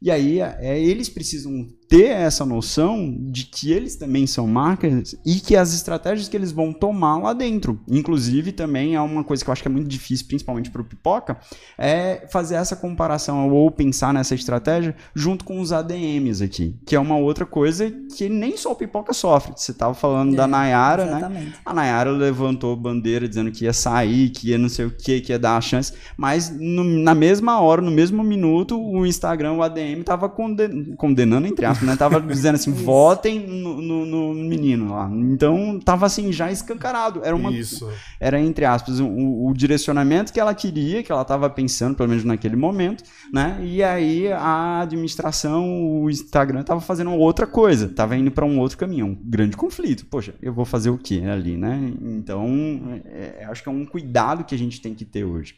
E aí é, eles precisam ter essa noção de que eles também são marcas e que as estratégias que eles vão tomar lá dentro. Inclusive, também é uma coisa que eu acho que é muito difícil, principalmente para o pipoca, é fazer essa comparação ou pensar nessa estratégia junto com os ADMs aqui, que é uma outra coisa que nem só o pipoca sofre. Você estava falando é, da Nayara, né? exatamente. né? A Nayara levantou bandeira dizendo que ia sair, que ia não sei o que, que ia dar a chance, mas no, na mesma hora, no mesmo minuto, o Instagram, o ADM, estava conden condenando, entre aspas, né? Tava [LAUGHS] dizendo assim, votem no, no, no, menino lá. Então, tava assim, já escancarado. Era uma. Isso. Era, entre aspas, o, o direcionamento que ela queria, que ela tava pensando, pelo menos naquele momento, né? E aí a administração, o Instagram tava fazendo outra coisa, tava indo para um outro caminho, um grande conflito. Poxa, eu vou fazer o que ali, né? Então, é, acho que é um cuidado que a gente tem que ter hoje.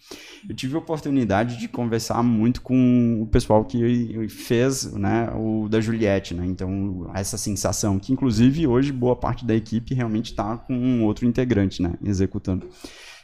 Eu tive a oportunidade de conversar muito com o pessoal que fez, né, o da Juliette né? Então, essa sensação, que inclusive hoje boa parte da equipe realmente está com um outro integrante, né? Executando.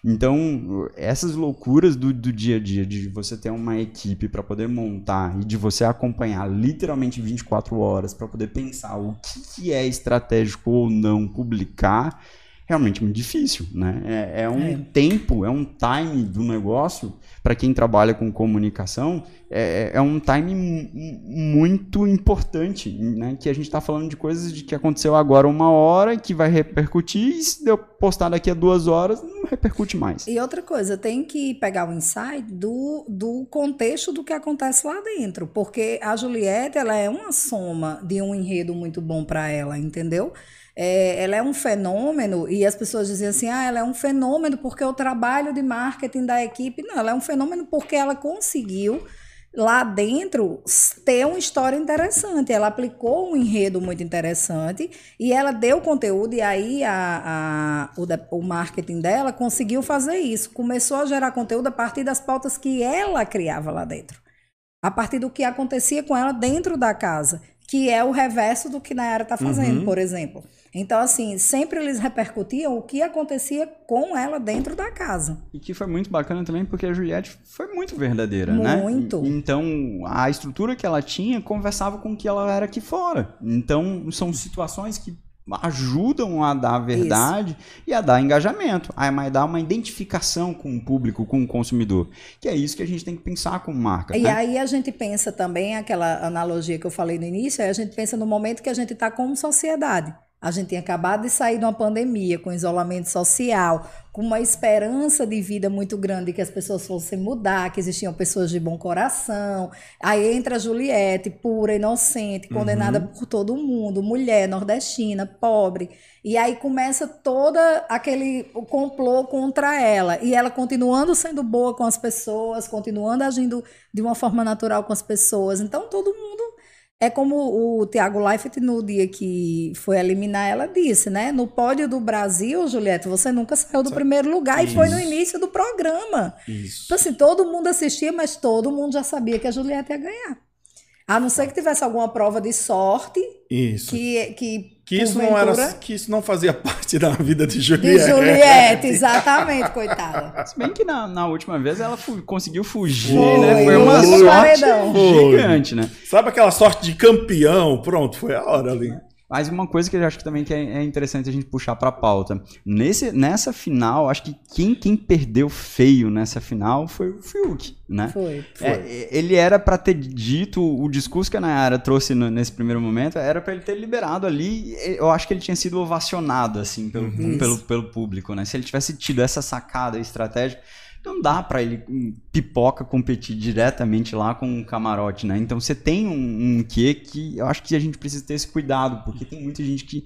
Então, essas loucuras do, do dia a dia, de você ter uma equipe para poder montar e de você acompanhar literalmente 24 horas para poder pensar o que, que é estratégico ou não publicar, realmente muito difícil, né? É, é um é. tempo, é um time do negócio para quem trabalha com comunicação, é, é um time muito importante, né? Que a gente está falando de coisas de que aconteceu agora uma hora que vai repercutir e se deu postar daqui a duas horas não repercute mais. E outra coisa, tem que pegar o insight do, do contexto do que acontece lá dentro, porque a Juliette ela é uma soma de um enredo muito bom para ela, entendeu? É, ela é um fenômeno, e as pessoas dizem assim, ah, ela é um fenômeno porque o trabalho de marketing da equipe. Não, ela é um fenômeno porque ela conseguiu lá dentro ter uma história interessante. Ela aplicou um enredo muito interessante e ela deu conteúdo, e aí a, a, o, o marketing dela conseguiu fazer isso. Começou a gerar conteúdo a partir das pautas que ela criava lá dentro. A partir do que acontecia com ela dentro da casa, que é o reverso do que Nayara está fazendo, uhum. por exemplo. Então, assim, sempre eles repercutiam o que acontecia com ela dentro da casa. E que foi muito bacana também, porque a Juliette foi muito verdadeira, muito. né? Muito. Então, a estrutura que ela tinha conversava com o que ela era aqui fora. Então, são situações que ajudam a dar verdade isso. e a dar engajamento, a dar uma identificação com o público, com o consumidor. Que é isso que a gente tem que pensar como marca. E né? aí a gente pensa também, aquela analogia que eu falei no início, a gente pensa no momento que a gente está como sociedade. A gente tinha acabado de sair de uma pandemia, com isolamento social, com uma esperança de vida muito grande que as pessoas fossem mudar, que existiam pessoas de bom coração. Aí entra a Juliette, pura, inocente, condenada uhum. por todo mundo, mulher, nordestina, pobre. E aí começa toda aquele complô contra ela. E ela continuando sendo boa com as pessoas, continuando agindo de uma forma natural com as pessoas. Então todo mundo é como o Tiago Leifert, no dia que foi eliminar, ela disse, né? No pódio do Brasil, Juliette, você nunca saiu do primeiro lugar Isso. e foi no início do programa. Isso. Então, assim, todo mundo assistia, mas todo mundo já sabia que a Juliette ia ganhar. A não ser que tivesse alguma prova de sorte. Isso. Que, que, que isso não era que isso não fazia [LAUGHS] parte da vida de Juliette. De Juliette, exatamente, coitada. Se bem que na, na última vez ela fu conseguiu fugir, foi, né? Foi uma sorte paredão. gigante, né? Sabe aquela sorte de campeão? Pronto, foi a hora ali. Mas uma coisa que eu acho que também que é, é interessante a gente puxar para a pauta. Nesse, nessa final, acho que quem, quem perdeu feio nessa final foi o Fiuk, né? Foi, foi. É, ele era para ter dito o discurso que a Nayara trouxe no, nesse primeiro momento, era para ele ter liberado ali. Eu acho que ele tinha sido ovacionado assim pelo, uhum. pelo, pelo público, né? Se ele tivesse tido essa sacada estratégica não dá para ele um, pipoca competir diretamente lá com um camarote, né? Então você tem um, um quê que eu acho que a gente precisa ter esse cuidado, porque tem muita gente que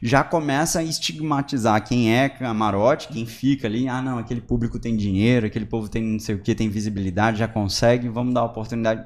já começa a estigmatizar quem é camarote, quem fica ali, ah não, aquele público tem dinheiro, aquele povo tem não sei o que, tem visibilidade, já consegue, vamos dar oportunidade.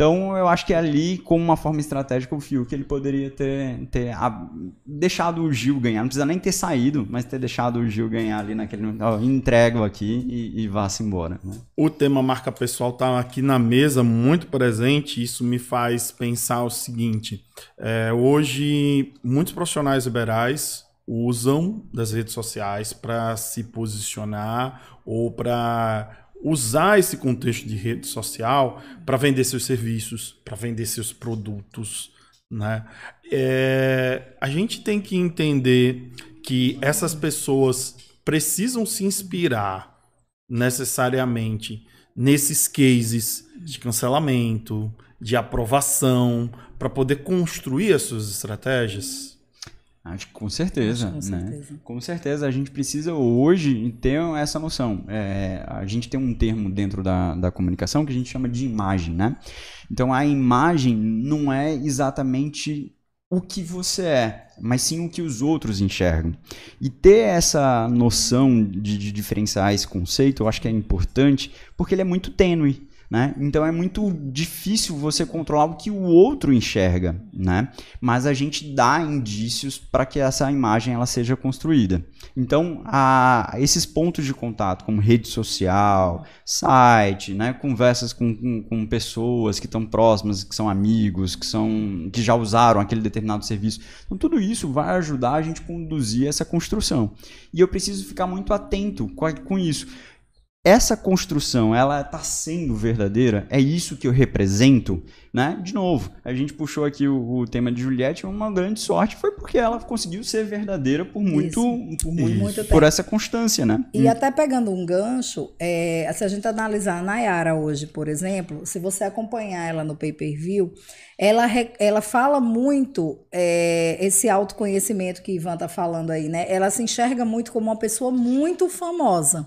Então, eu acho que ali, como uma forma estratégica, o Fiuk ele poderia ter, ter a, deixado o Gil ganhar. Não precisa nem ter saído, mas ter deixado o Gil ganhar ali naquele. Ó, entrego aqui e, e vá-se embora. Né? O tema marca pessoal está aqui na mesa, muito presente. Isso me faz pensar o seguinte: é, hoje, muitos profissionais liberais usam das redes sociais para se posicionar ou para usar esse contexto de rede social para vender seus serviços, para vender seus produtos, né? É, a gente tem que entender que essas pessoas precisam se inspirar necessariamente nesses cases de cancelamento, de aprovação, para poder construir as suas estratégias? Acho que com certeza, Acho com né? certeza. Com certeza a gente precisa hoje ter essa noção. É, a gente tem um termo dentro da, da comunicação que a gente chama de imagem, né? Então a imagem não é exatamente o que você é, mas sim o que os outros enxergam. E ter essa noção de, de diferenciar esse conceito, eu acho que é importante, porque ele é muito tênue. Né? Então é muito difícil você controlar o que o outro enxerga, né? Mas a gente dá indícios para que essa imagem ela seja construída. Então a, esses pontos de contato, como rede social, site, né? Conversas com, com, com pessoas que estão próximas, que são amigos, que são que já usaram aquele determinado serviço. Então tudo isso vai ajudar a gente a conduzir essa construção. E eu preciso ficar muito atento com, com isso essa construção ela está sendo verdadeira? É isso que eu represento? Né? De novo, a gente puxou aqui o, o, tema de Juliette, uma grande sorte foi porque ela conseguiu ser verdadeira por muito, isso. por, muito, muito por essa constância, né? E hum. até pegando um gancho, é, se a gente analisar a Nayara hoje, por exemplo, se você acompanhar ela no pay-per-view, ela, ela fala muito é, esse autoconhecimento que Ivan tá falando aí, né? Ela se enxerga muito como uma pessoa muito famosa.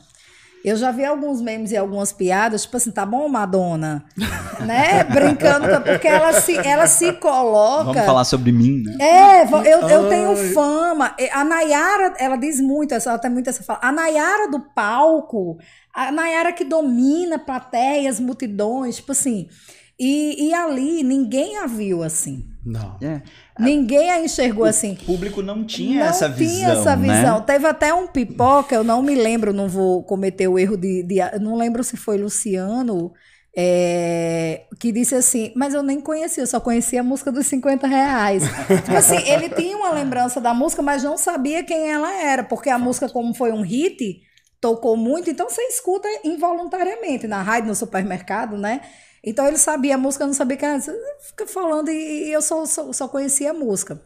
Eu já vi alguns memes e algumas piadas, tipo assim, tá bom, Madonna? [LAUGHS] né? Brincando, porque ela se, ela se coloca. Vamos falar sobre mim, né? É, eu, eu tenho fama. A Nayara, ela diz muito, ela tem muito essa fala. A Nayara do palco, a Nayara que domina plateias, multidões, tipo assim. E, e ali ninguém a viu assim. Não. É. Ninguém a enxergou o assim. O público não tinha não essa visão. Tinha essa né? visão. Teve até um pipoca, eu não me lembro, não vou cometer o erro de. de não lembro se foi Luciano. É, que disse assim, mas eu nem conhecia, eu só conhecia a música dos 50 reais. tipo assim, ele tinha uma lembrança da música, mas não sabia quem ela era, porque a música, como foi um hit, tocou muito, então você escuta involuntariamente na rádio, no supermercado, né? Então ele sabia a música, eu não sabia que era. Fica falando e, eu só, só, só, conhecia a música.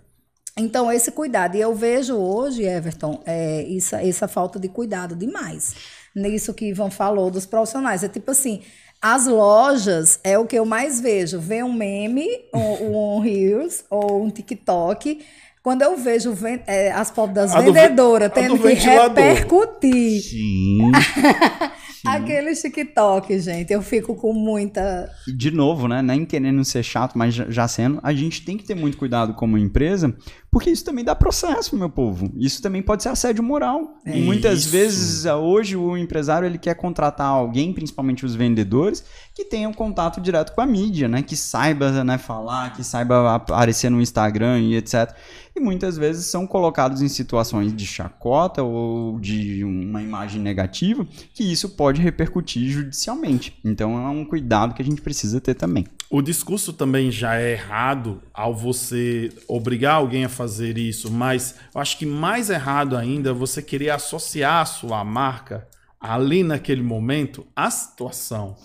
Então, esse cuidado. E eu vejo hoje, Everton, é, isso, essa falta de cuidado demais. Nisso que Ivan falou dos profissionais. É tipo assim. As lojas é o que eu mais vejo. Vê um meme, um, um [LAUGHS] Reels ou um TikTok. Quando eu vejo é, as fotos das vendedoras tendo que repercutir. Sim. [LAUGHS] Aquele TikTok, gente, eu fico com muita. De novo, né? Nem querendo ser chato, mas já sendo, a gente tem que ter muito cuidado como empresa, porque isso também dá processo, meu povo. Isso também pode ser assédio moral. É Muitas isso. vezes, hoje, o empresário ele quer contratar alguém, principalmente os vendedores, que tenha um contato direto com a mídia, né? Que saiba né, falar, que saiba aparecer no Instagram e etc e muitas vezes são colocados em situações de chacota ou de uma imagem negativa, que isso pode repercutir judicialmente. Então é um cuidado que a gente precisa ter também. O discurso também já é errado ao você obrigar alguém a fazer isso, mas eu acho que mais errado ainda é você querer associar a sua marca ali naquele momento à situação.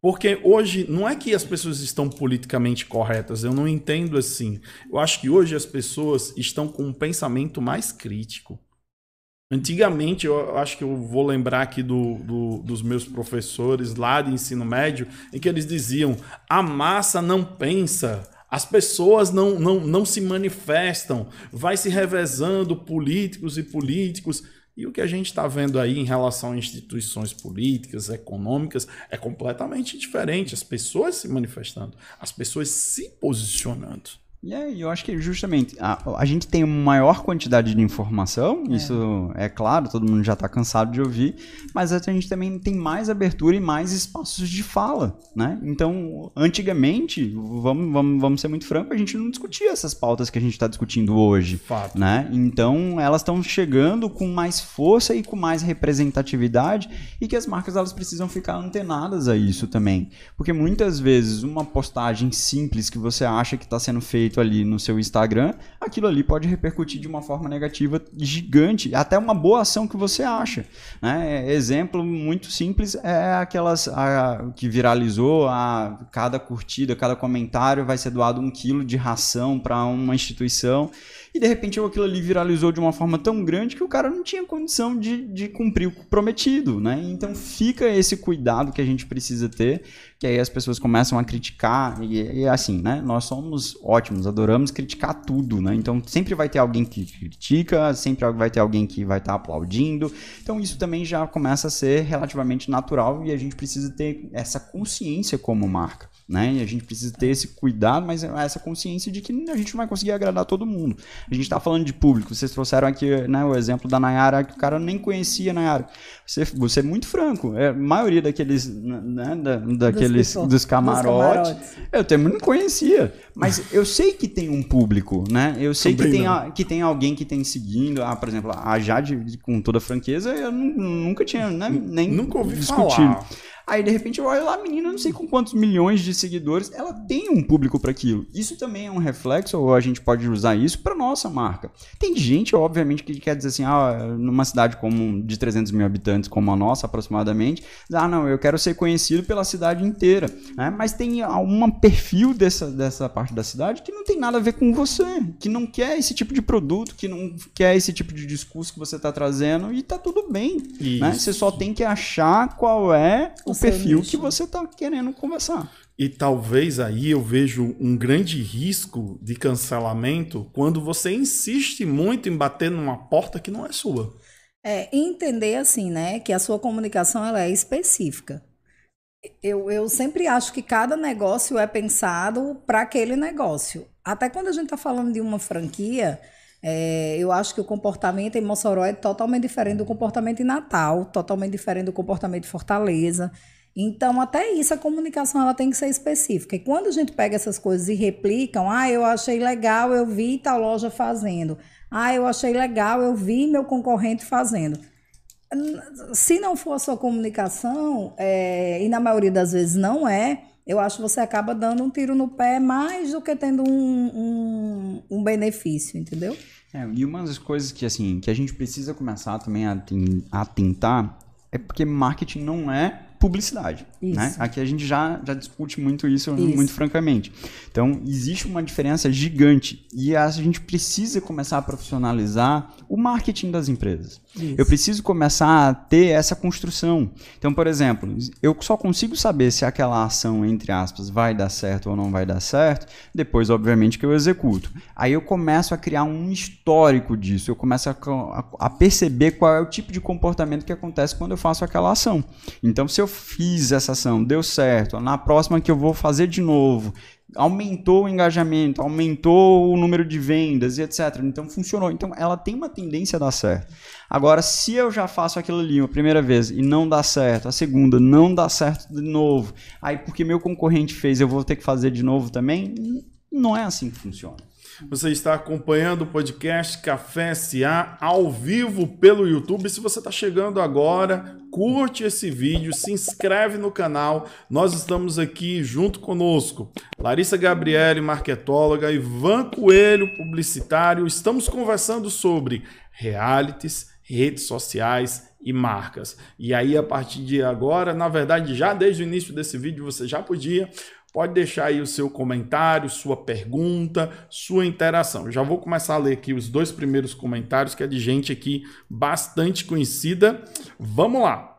Porque hoje não é que as pessoas estão politicamente corretas, eu não entendo assim. Eu acho que hoje as pessoas estão com um pensamento mais crítico. Antigamente, eu acho que eu vou lembrar aqui do, do, dos meus professores lá de ensino médio, em que eles diziam: a massa não pensa, as pessoas não, não, não se manifestam, vai se revezando políticos e políticos. E o que a gente está vendo aí em relação a instituições políticas, econômicas, é completamente diferente. As pessoas se manifestando, as pessoas se posicionando. E aí, eu acho que justamente a, a gente tem uma maior quantidade de informação, é. isso é claro, todo mundo já está cansado de ouvir, mas a gente também tem mais abertura e mais espaços de fala, né? Então, antigamente, vamos, vamos, vamos ser muito francos, a gente não discutia essas pautas que a gente está discutindo hoje, Fato. né? Então, elas estão chegando com mais força e com mais representatividade e que as marcas elas precisam ficar antenadas a isso também, porque muitas vezes uma postagem simples que você acha que está sendo feita feito ali no seu Instagram, aquilo ali pode repercutir de uma forma negativa gigante, até uma boa ação que você acha. Né? Exemplo muito simples é aquelas a, que viralizou, a cada curtida, cada comentário vai ser doado um quilo de ração para uma instituição e de repente aquilo ali viralizou de uma forma tão grande que o cara não tinha condição de, de cumprir o prometido, né? Então fica esse cuidado que a gente precisa ter, que aí as pessoas começam a criticar, e, e assim, né? Nós somos ótimos, adoramos criticar tudo, né? Então sempre vai ter alguém que critica, sempre vai ter alguém que vai estar tá aplaudindo, então isso também já começa a ser relativamente natural e a gente precisa ter essa consciência como marca. Né? E a gente precisa ter esse cuidado, mas essa consciência de que a gente não vai conseguir agradar todo mundo. A gente está falando de público. Vocês trouxeram aqui né, o exemplo da Nayara, que o cara nem conhecia a Nayara. Você, você é muito franco. É, a maioria daqueles, né, da, daqueles dos, dos, camarotes, dos, camarotes, eu também não conhecia. Mas eu sei que tem um público, né? Eu sei que tem, a, que tem alguém que tem seguindo. Ah, por exemplo, a Jade, com toda franqueza, eu nunca tinha né, nem nunca ouvi discutido. Falar. Aí de repente eu olho lá, a menina, não sei com quantos milhões de seguidores, ela tem um público para aquilo. Isso também é um reflexo, ou a gente pode usar isso para nossa marca. Tem gente, obviamente, que quer dizer assim, ah, numa cidade como de 300 mil habitantes, como a nossa aproximadamente, ah, não, eu quero ser conhecido pela cidade inteira. Né? Mas tem um perfil dessa, dessa parte da cidade que não tem nada a ver com você, que não quer esse tipo de produto, que não quer esse tipo de discurso que você está trazendo e tá tudo bem. Né? Você só tem que achar qual é o perfil que você está querendo conversar. E talvez aí eu vejo um grande risco de cancelamento quando você insiste muito em bater numa porta que não é sua. É, entender assim, né, que a sua comunicação ela é específica. Eu, eu sempre acho que cada negócio é pensado para aquele negócio. Até quando a gente está falando de uma franquia, é, eu acho que o comportamento em Mossoró é totalmente diferente do comportamento em Natal, totalmente diferente do comportamento em Fortaleza. Então, até isso, a comunicação ela tem que ser específica. E quando a gente pega essas coisas e replicam, ah, eu achei legal, eu vi tal loja fazendo. Ah, eu achei legal, eu vi meu concorrente fazendo. Se não for a sua comunicação, é, e na maioria das vezes não é, eu acho que você acaba dando um tiro no pé mais do que tendo um, um, um benefício, entendeu? É, e uma das coisas que, assim, que a gente precisa começar também a, a tentar é porque marketing não é publicidade. Né? Aqui a gente já, já discute muito isso, isso, muito francamente. Então, existe uma diferença gigante e a gente precisa começar a profissionalizar o marketing das empresas. Isso. Eu preciso começar a ter essa construção. Então, por exemplo, eu só consigo saber se aquela ação, entre aspas, vai dar certo ou não vai dar certo, depois, obviamente, que eu executo. Aí eu começo a criar um histórico disso, eu começo a, a, a perceber qual é o tipo de comportamento que acontece quando eu faço aquela ação. Então, se eu fiz essa ação, deu certo, na próxima que eu vou fazer de novo, aumentou o engajamento, aumentou o número de vendas e etc. Então funcionou. Então ela tem uma tendência a dar certo. Agora, se eu já faço aquilo ali a primeira vez e não dá certo, a segunda não dá certo de novo, aí porque meu concorrente fez, eu vou ter que fazer de novo também, não é assim que funciona. Você está acompanhando o podcast Café SA ao vivo pelo YouTube. Se você está chegando agora, curte esse vídeo, se inscreve no canal. Nós estamos aqui junto conosco. Larissa Gabriele, marketóloga, Ivan Coelho, publicitário. Estamos conversando sobre realities, redes sociais e marcas. E aí, a partir de agora, na verdade, já desde o início desse vídeo, você já podia Pode deixar aí o seu comentário, sua pergunta, sua interação. já vou começar a ler aqui os dois primeiros comentários, que é de gente aqui bastante conhecida. Vamos lá.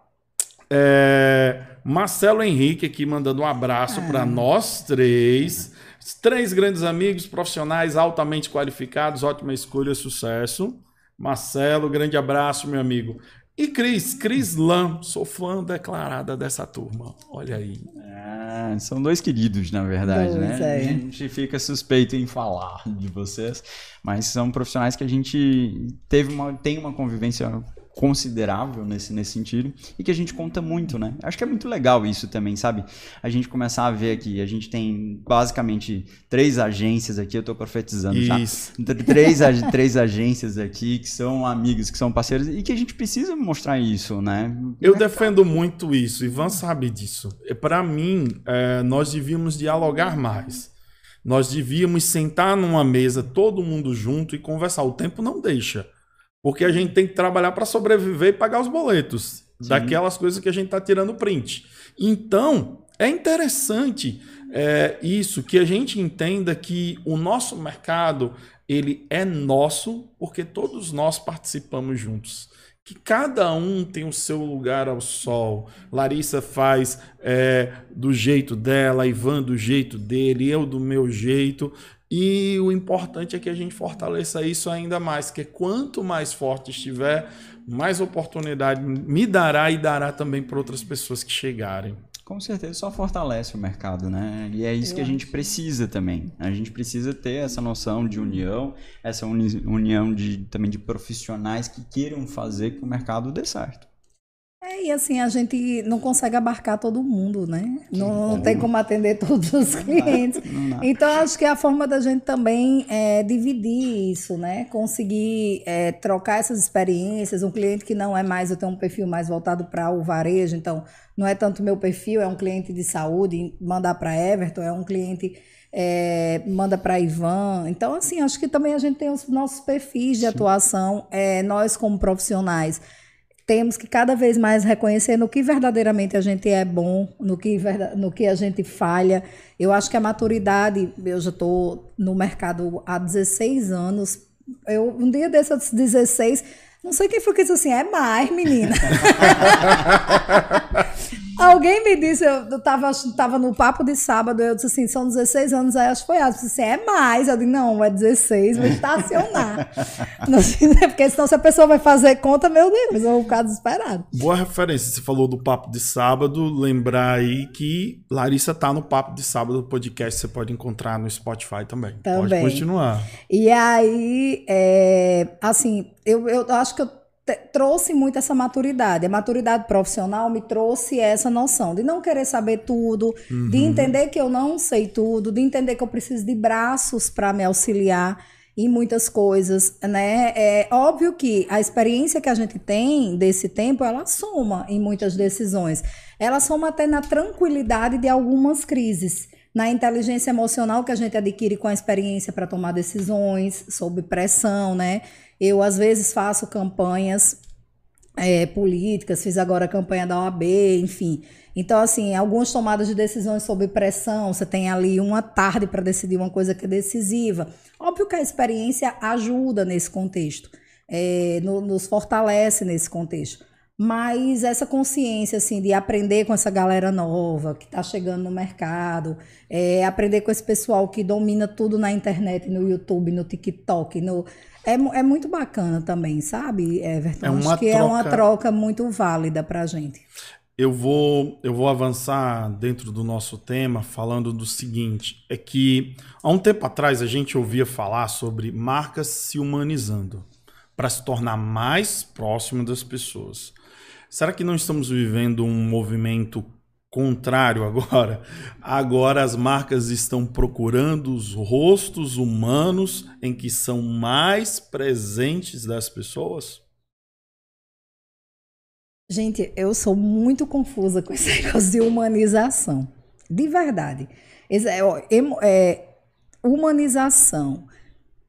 É... Marcelo Henrique aqui mandando um abraço para nós três. Três grandes amigos, profissionais altamente qualificados, ótima escolha, sucesso. Marcelo, grande abraço, meu amigo. E Cris, Cris Lam, sou fã declarada dessa turma. Olha aí. É, são dois queridos, na verdade, dois, né? É. A gente fica suspeito em falar de vocês, mas são profissionais que a gente teve uma, tem uma convivência considerável nesse, nesse sentido e que a gente conta muito, né? Acho que é muito legal isso também, sabe? A gente começar a ver aqui, a gente tem basicamente três agências aqui, eu tô profetizando isso. já. Três, três agências aqui que são amigos, que são parceiros e que a gente precisa mostrar isso, né? Eu defendo muito isso, Ivan sabe disso. Para mim, é, nós devíamos dialogar mais. Nós devíamos sentar numa mesa, todo mundo junto e conversar. O tempo não deixa. Porque a gente tem que trabalhar para sobreviver e pagar os boletos Sim. daquelas coisas que a gente está tirando print. Então, é interessante é, isso, que a gente entenda que o nosso mercado ele é nosso porque todos nós participamos juntos que cada um tem o seu lugar ao sol. Larissa faz é, do jeito dela, Ivan do jeito dele, eu do meu jeito. E o importante é que a gente fortaleça isso ainda mais, que quanto mais forte estiver, mais oportunidade me dará e dará também para outras pessoas que chegarem com certeza só fortalece o mercado, né? E é isso Eu que a gente precisa também. A gente precisa ter essa noção de união, essa uni união de, também de profissionais que queiram fazer que o mercado dê certo. É, e assim, a gente não consegue abarcar todo mundo, né? Não, não tem como atender [LAUGHS] todos os clientes. Então, acho que a forma da gente também é dividir isso, né? Conseguir é, trocar essas experiências. Um cliente que não é mais, eu tenho um perfil mais voltado para o varejo, então não é tanto meu perfil, é um cliente de saúde, mandar para Everton, é um cliente é, manda para Ivan. Então, assim, acho que também a gente tem os nossos perfis de Sim. atuação, é, nós como profissionais temos que cada vez mais reconhecer no que verdadeiramente a gente é bom, no que, no que a gente falha. Eu acho que a maturidade, eu já estou no mercado há 16 anos. Eu, um dia desses 16, não sei quem foi que disse assim, é mais, menina. [LAUGHS] Alguém me disse, eu tava, tava no papo de sábado, eu disse assim, são 16 anos, aí acho que foi assim, assim, é mais. Eu disse, não, é 16, vou estacionar. [LAUGHS] [LAUGHS] Porque senão se a pessoa vai fazer conta, meu Deus, eu vou ficar desesperado. Boa referência, você falou do papo de sábado, lembrar aí que Larissa tá no papo de sábado, podcast você pode encontrar no Spotify também. também. Pode continuar. E aí, é, assim, eu, eu acho que eu trouxe muito essa maturidade. A maturidade profissional me trouxe essa noção de não querer saber tudo, uhum. de entender que eu não sei tudo, de entender que eu preciso de braços para me auxiliar em muitas coisas, né? É óbvio que a experiência que a gente tem desse tempo, ela soma em muitas decisões. Ela soma até na tranquilidade de algumas crises, na inteligência emocional que a gente adquire com a experiência para tomar decisões sob pressão, né? Eu, às vezes, faço campanhas é, políticas, fiz agora a campanha da OAB, enfim. Então, assim, algumas tomadas de decisões sob pressão, você tem ali uma tarde para decidir uma coisa que é decisiva. Óbvio que a experiência ajuda nesse contexto, é, no, nos fortalece nesse contexto. Mas essa consciência, assim, de aprender com essa galera nova que está chegando no mercado, é, aprender com esse pessoal que domina tudo na internet, no YouTube, no TikTok, no é, é muito bacana também, sabe, Everton? É uma Acho que troca... é uma troca muito válida para a gente. Eu vou, eu vou avançar dentro do nosso tema falando do seguinte: é que há um tempo atrás a gente ouvia falar sobre marcas se humanizando para se tornar mais próximo das pessoas. Será que não estamos vivendo um movimento contrário agora. Agora as marcas estão procurando os rostos humanos em que são mais presentes das pessoas? Gente, eu sou muito confusa com esse [LAUGHS] negócio de humanização. De verdade. É, é, humanização,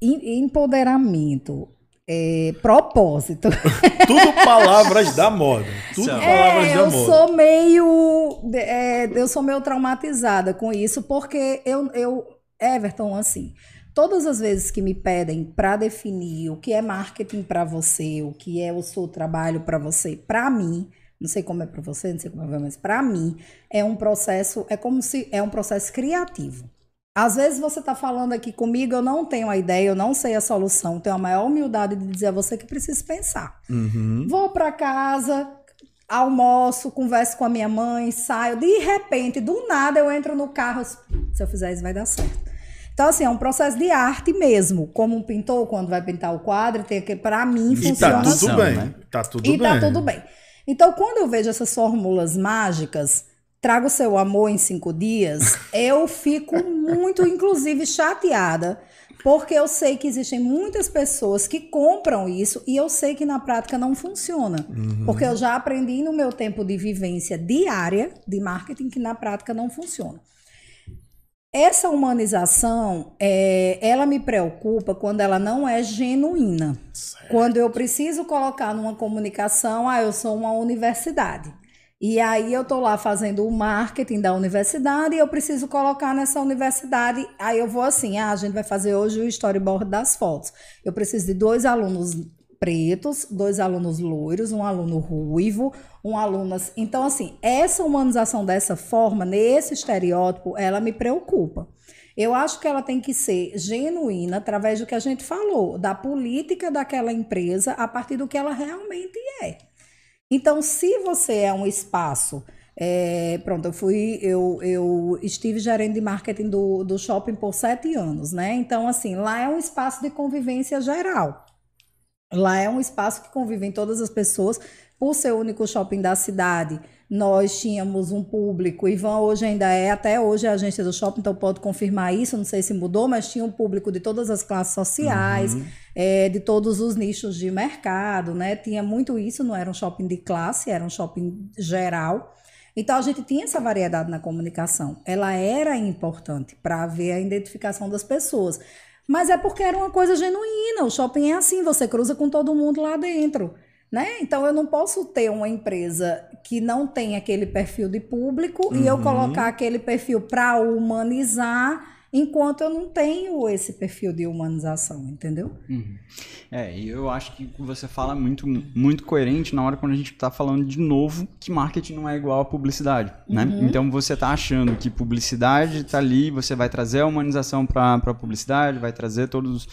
empoderamento, é, propósito. [LAUGHS] Tudo palavras da moda. Tudo é, palavras da eu moda. Sou meio, é, eu sou meio traumatizada com isso, porque eu, eu Everton, assim, todas as vezes que me pedem para definir o que é marketing para você, o que é o seu trabalho para você, para mim, não sei como é para você, não sei como é, mas para mim é um processo, é como se é um processo criativo. Às vezes você está falando aqui comigo, eu não tenho a ideia, eu não sei a solução, tenho a maior humildade de dizer a você que precisa pensar. Uhum. Vou para casa, almoço, converso com a minha mãe, saio, de repente, do nada eu entro no carro, se eu fizer isso vai dar certo. Então, assim, é um processo de arte mesmo. Como um pintor, quando vai pintar o quadro, tem que, para mim, e funciona tá tudo assim. bem. Tá tudo e tá bem. tá tudo bem. Então, quando eu vejo essas fórmulas mágicas, traga o seu amor em cinco dias, eu fico muito, inclusive, chateada, porque eu sei que existem muitas pessoas que compram isso e eu sei que na prática não funciona. Uhum. Porque eu já aprendi no meu tempo de vivência diária de marketing que na prática não funciona. essa humanização, é, ela me preocupa quando ela não é genuína. Certo. Quando eu preciso colocar numa comunicação, ah, eu sou uma universidade. E aí eu estou lá fazendo o marketing da universidade e eu preciso colocar nessa universidade. Aí eu vou assim, ah, a gente vai fazer hoje o storyboard das fotos. Eu preciso de dois alunos pretos, dois alunos loiros, um aluno ruivo, um aluno. Então, assim, essa humanização dessa forma, nesse estereótipo, ela me preocupa. Eu acho que ela tem que ser genuína através do que a gente falou, da política daquela empresa, a partir do que ela realmente é. Então, se você é um espaço. É, pronto, eu fui, eu, eu estive gerente de marketing do, do shopping por sete anos, né? Então, assim, lá é um espaço de convivência geral. Lá é um espaço que convivem todas as pessoas, por ser o único shopping da cidade nós tínhamos um público, Ivan hoje ainda é, até hoje é agência do shopping, então pode confirmar isso, não sei se mudou, mas tinha um público de todas as classes sociais, uhum. é, de todos os nichos de mercado, né? Tinha muito isso, não era um shopping de classe, era um shopping geral. Então a gente tinha essa variedade na comunicação. Ela era importante para ver a identificação das pessoas. Mas é porque era uma coisa genuína. O shopping é assim, você cruza com todo mundo lá dentro. Né? Então eu não posso ter uma empresa que não tem aquele perfil de público uhum. e eu uhum. colocar aquele perfil para humanizar enquanto eu não tenho esse perfil de humanização, entendeu? Uhum. É, e eu acho que você fala muito, muito coerente na hora quando a gente está falando de novo que marketing não é igual a publicidade, né? Uhum. Então você está achando que publicidade está ali, você vai trazer a humanização para a publicidade, vai trazer todos os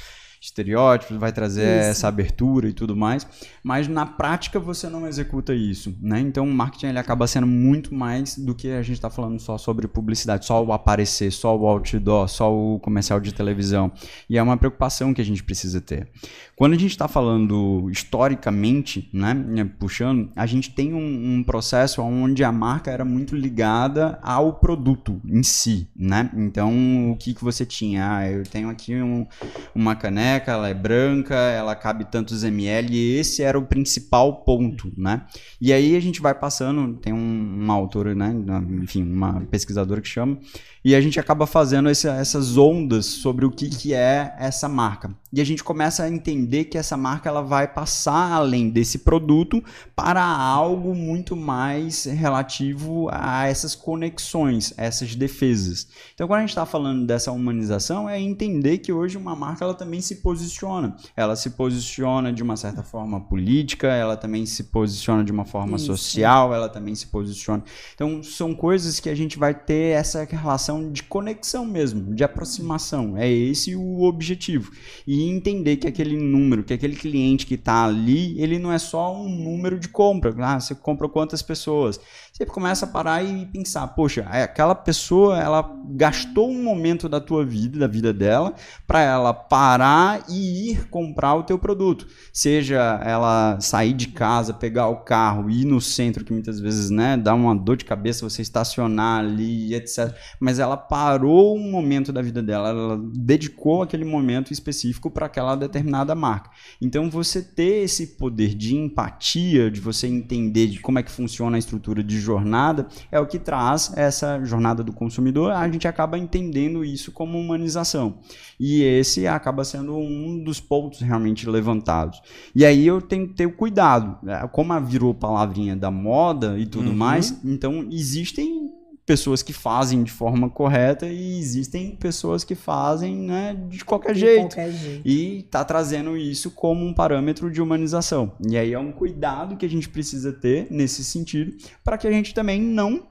estereótipos, vai trazer isso. essa abertura e tudo mais, mas na prática você não executa isso, né? Então o marketing ele acaba sendo muito mais do que a gente está falando só sobre publicidade, só o aparecer, só o outdoor, só o comercial de televisão. E é uma preocupação que a gente precisa ter. Quando a gente está falando historicamente, né, né, puxando, a gente tem um, um, processo onde a marca era muito ligada ao produto em si, né? Então, o que, que você tinha? Ah, eu tenho aqui um, uma caneca, ela é branca, ela cabe tantos ml, e esse era o principal ponto, né? E aí a gente vai passando, tem um, uma autora, né, enfim, uma pesquisadora que chama, e a gente acaba fazendo esse, essas ondas sobre o que, que é essa marca. E a gente começa a entender que essa marca ela vai passar além desse produto para algo muito mais relativo a essas conexões, essas defesas. Então, quando a gente está falando dessa humanização, é entender que hoje uma marca ela também se posiciona. Ela se posiciona de uma certa forma política, ela também se posiciona de uma forma Isso. social, ela também se posiciona. Então, são coisas que a gente vai ter essa relação de conexão mesmo, de aproximação. É esse o objetivo. E entender que aquele número, que aquele cliente que está ali, ele não é só um número de compra. Ah, você compra quantas pessoas? Você começa a parar e pensar, poxa, é, aquela pessoa, ela gastou um momento da tua vida, da vida dela, para ela parar e ir comprar o teu produto. Seja ela sair de casa, pegar o carro, ir no centro, que muitas vezes, né, dá uma dor de cabeça você estacionar ali, etc. Mas ela parou um momento da vida dela, ela dedicou aquele momento específico para aquela determinada marca. Então você ter esse poder de empatia, de você entender de como é que funciona a estrutura de jornada é o que traz essa jornada do consumidor. A gente acaba entendendo isso como humanização. E esse acaba sendo um dos pontos realmente levantados. E aí eu tenho que ter o cuidado. É, como virou palavrinha da moda e tudo uhum. mais, então existem pessoas que fazem de forma correta e existem pessoas que fazem né, de, qualquer, de jeito. qualquer jeito. E tá trazendo isso como um parâmetro de humanização. E aí é um cuidado que a gente precisa ter nesse sentido para que a gente também não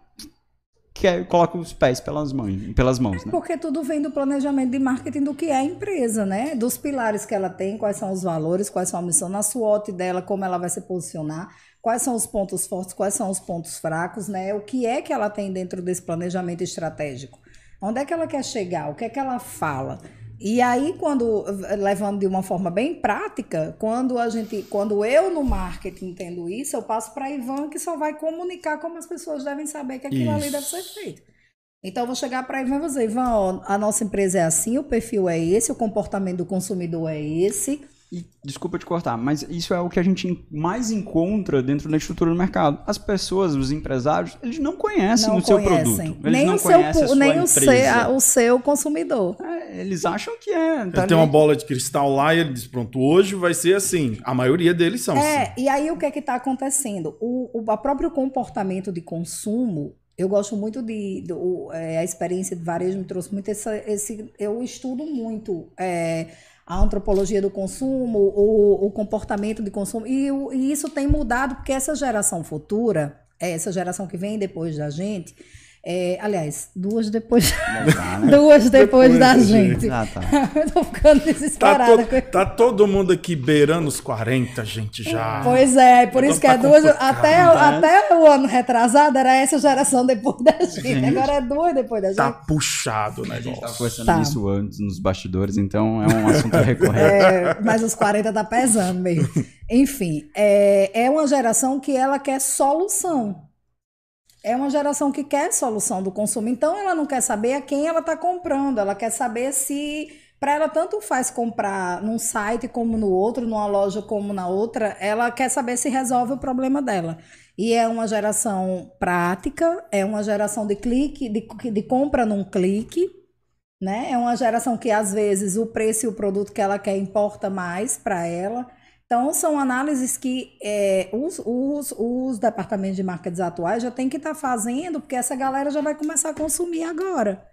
que coloque os pés pelas mãos, pelas mãos, é né? Porque tudo vem do planejamento de marketing do que é a empresa, né? Dos pilares que ela tem, quais são os valores, quais são a missão na SWOT dela, como ela vai se posicionar quais são os pontos fortes, quais são os pontos fracos, né? O que é que ela tem dentro desse planejamento estratégico? Onde é que ela quer chegar? O que é que ela fala? E aí, quando levando de uma forma bem prática, quando a gente, quando eu no marketing entendo isso, eu passo para Ivan que só vai comunicar como as pessoas devem saber que aquilo isso. ali deve ser feito. Então, eu vou chegar para Ivan e vou dizer, Ivan, ó, a nossa empresa é assim, o perfil é esse, o comportamento do consumidor é esse, E, desculpa te cortar, mas isso é o que a gente mais encontra dentro da estrutura do mercado. As pessoas, os empresários, eles não conhecem Não o seu conhecem. produto. Eles Nem, não o seu, conhecem sua nem o, seu, o seu consumidor. É, eles acham que é. Ele tá tem uma bola de cristal lá e ele diz: pronto, hoje vai ser assim. A maioria deles são assim. É, e aí o que é que está acontecendo? O, o a próprio comportamento de consumo, eu gosto muito de, do- é, a experiência de varejo me trouxe muito essa, esse, eu estudo muito é, a antropologia do consumo, o, o comportamento de consumo, e, o- e isso tem mudado porque essa geração futura, é, essa geração que vem depois da gente, é, aliás, duas depois, Não dá, [LAUGHS] né? duas depois, Depois da gente. Ah, tá. eu [LAUGHS] tô ficando Tá, desesperada. to- tá todo mundo aqui beirando os 40, gente, já. Pois é, por isso que é tá duas. complicado, Até, né? até o ano retrasado era essa geração depois da gente. Gente. Agora é duas depois da gente. Tá puxado o A gente tava conversando Tá. isso antes nos bastidores, então é um assunto [LAUGHS] recorrente. É, mas os 40 tá pesando mesmo. Enfim, é, é uma geração que ela quer solução. É uma geração que quer solução do consumo. Então, ela não quer saber a quem ela está comprando. Ela quer saber se. Para ela, tanto faz comprar num site como no outro, numa loja como na outra, ela quer saber se resolve o problema dela. E é uma geração prática, é uma geração de clique, de, de compra num clique, né? É uma geração que às vezes o preço e o produto que ela quer importa mais para ela. Então são análises que é, os, os, os departamentos de marketing atuais já tem que estar fazendo, porque essa galera já vai começar a consumir agora,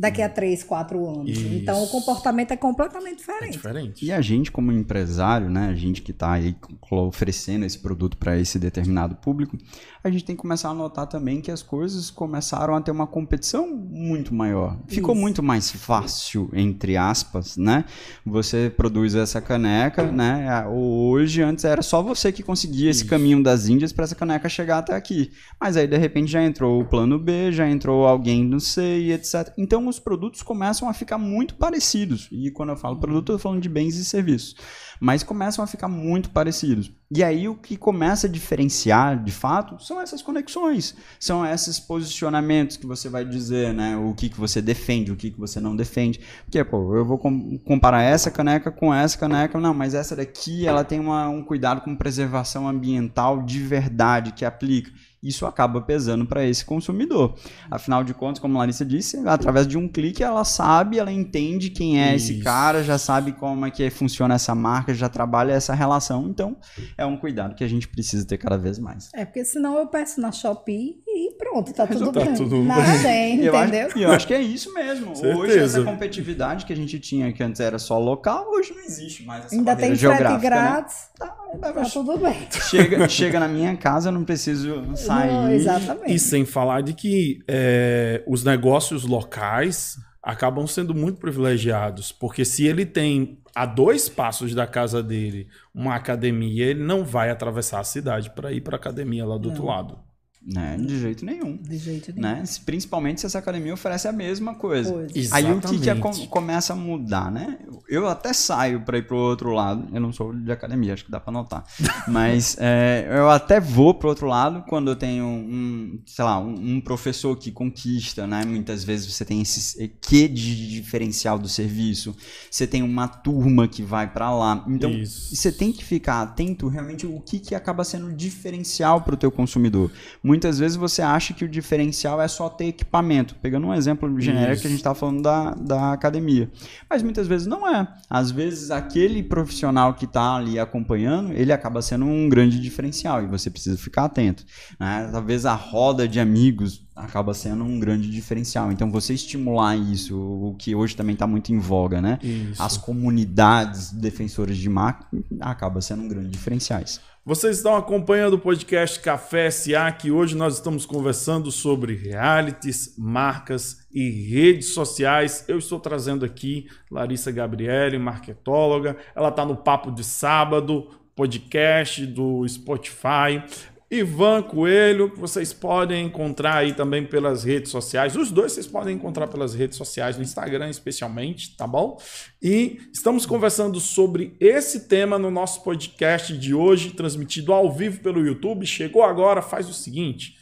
daqui a três, quatro anos. Isso. Então o comportamento é completamente É diferente. diferente. E a gente, como empresário, né, a gente que está aí oferecendo esse produto para esse determinado público, a gente tem que começar a notar também que as coisas começaram a ter uma competição muito maior. Ficou Isso. muito mais fácil, entre aspas, né? Você produz essa caneca, né? Hoje, antes era só você que conseguia esse Isso. caminho das Índias para essa caneca chegar até aqui. Mas aí, de repente, já entrou o plano B, já entrou alguém no C e etc. Então, os produtos começam a ficar muito parecidos. E quando eu falo produto, eu tô falando de bens e serviços. Mas começam a ficar muito parecidos. E aí, o que começa a diferenciar, de fato, são essas conexões. São esses posicionamentos que você vai dizer, né? O que, que você defende, o que, que você não defende. Porque, pô, eu vou com- comparar essa caneca com essa caneca. Não, mas essa daqui, ela tem uma- um cuidado com preservação ambiental de verdade que aplica. Isso acaba pesando para esse consumidor. Afinal de contas, como a Larissa disse, através de um clique ela sabe, ela entende quem é esse Isso. cara, já sabe como é que funciona essa marca, já trabalha essa relação. Então, é um cuidado que a gente precisa ter cada vez mais. É, porque senão eu peço na Shopee e pronto, tá tudo. Tá bem. tudo Nada bem. tem, E eu, entendeu? acho, e eu acho que é isso mesmo. Hoje, Certeza. essa competitividade que a gente tinha, que antes era só local, hoje não existe mais essa Ainda tem frete né? grátis, Tá, tá tudo bem. chega, chega na minha casa, eu não preciso sair. Não, exatamente. E sem falar de que é, os negócios locais acabam sendo muito privilegiados, porque se ele tem a dois passos da casa dele uma academia, ele não vai atravessar a cidade para ir para a academia lá do outro lado. Né? De jeito nenhum. De jeito nenhum. Né? Principalmente se essa academia oferece a mesma coisa. Pois. Aí o que, que acon- começa a mudar, né? Eu até saio para ir pro outro lado. Eu não sou de academia, acho que dá para notar. [LAUGHS] Mas é, eu até vou pro outro lado quando eu tenho um, sei lá, um, um professor que conquista, né? Muitas vezes você tem esse quê de diferencial do serviço. Você tem uma turma que vai para lá. Então Isso. você tem que ficar atento realmente o que, que acaba sendo diferencial para o teu consumidor. Muitas vezes você acha que o diferencial é só ter equipamento. Pegando um exemplo genérico Isso. que a gente estava falando da, da academia. Mas muitas vezes não é. Às vezes aquele profissional que está ali acompanhando, ele acaba sendo um grande diferencial e você precisa ficar atento. né? Talvez a roda de amigos acaba sendo um grande diferencial. Então você estimular isso, o que hoje também está muito em voga, né? Isso. As comunidades defensoras de marca acaba sendo um grande diferenciais. Vocês estão acompanhando o podcast Café SA, que hoje nós estamos conversando sobre realities, marcas e redes sociais. Eu estou trazendo aqui Larissa Gabriele, marketóloga. Ela está no Papo de Sábado, podcast do Spotify. Ivan Coelho, vocês podem encontrar aí também pelas redes sociais. Os dois vocês podem encontrar pelas redes sociais, no Instagram especialmente, tá bom? E estamos conversando sobre esse tema no nosso podcast de hoje, transmitido ao vivo pelo YouTube. Chegou agora, faz o seguinte: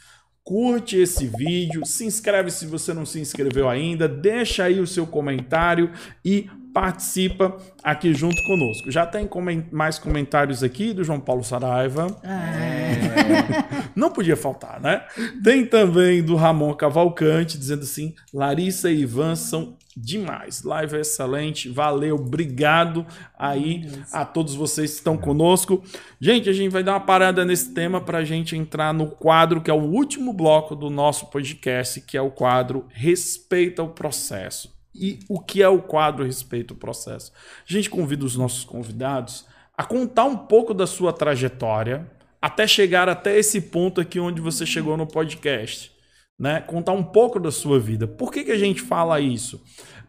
curte esse vídeo, se inscreve se você não se inscreveu ainda, deixa aí o seu comentário e participa aqui junto conosco. Já tem mais comentários aqui do João Paulo Saraiva. Ah. Não podia faltar, né? Tem também do Ramon Cavalcante dizendo assim: Larissa e Ivan são demais. Live é excelente. Valeu, obrigado aí a todos vocês que estão conosco. Gente, a gente vai dar uma parada nesse tema para a gente entrar no quadro que é o último bloco do nosso podcast, que é o quadro Respeita o Processo. E o que é o quadro Respeita o Processo? A gente convida os nossos convidados a contar um pouco da sua trajetória até chegar até esse ponto aqui onde você chegou no podcast né? Contar um pouco da sua vida. Por que, que a gente fala isso?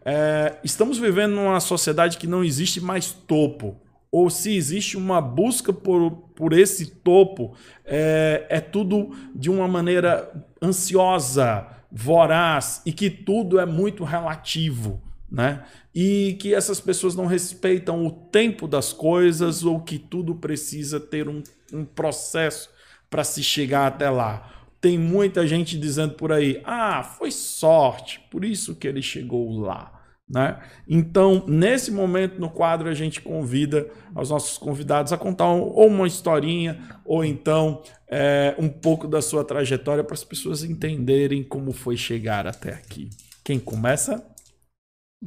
É, estamos vivendo numa sociedade que não existe mais topo. Ou se existe uma busca por, por esse topo, é, é tudo de uma maneira ansiosa, voraz e que tudo é muito relativo. Né? E que essas pessoas não respeitam o tempo das coisas ou que tudo precisa ter um, um processo para se chegar até lá tem muita gente dizendo por aí: ah, foi sorte, por isso que ele chegou lá. Né? Então, nesse momento no quadro, a gente convida os nossos convidados a contar ou uma historinha, ou então é, um pouco da sua trajetória para as pessoas entenderem como foi chegar até aqui. Quem começa?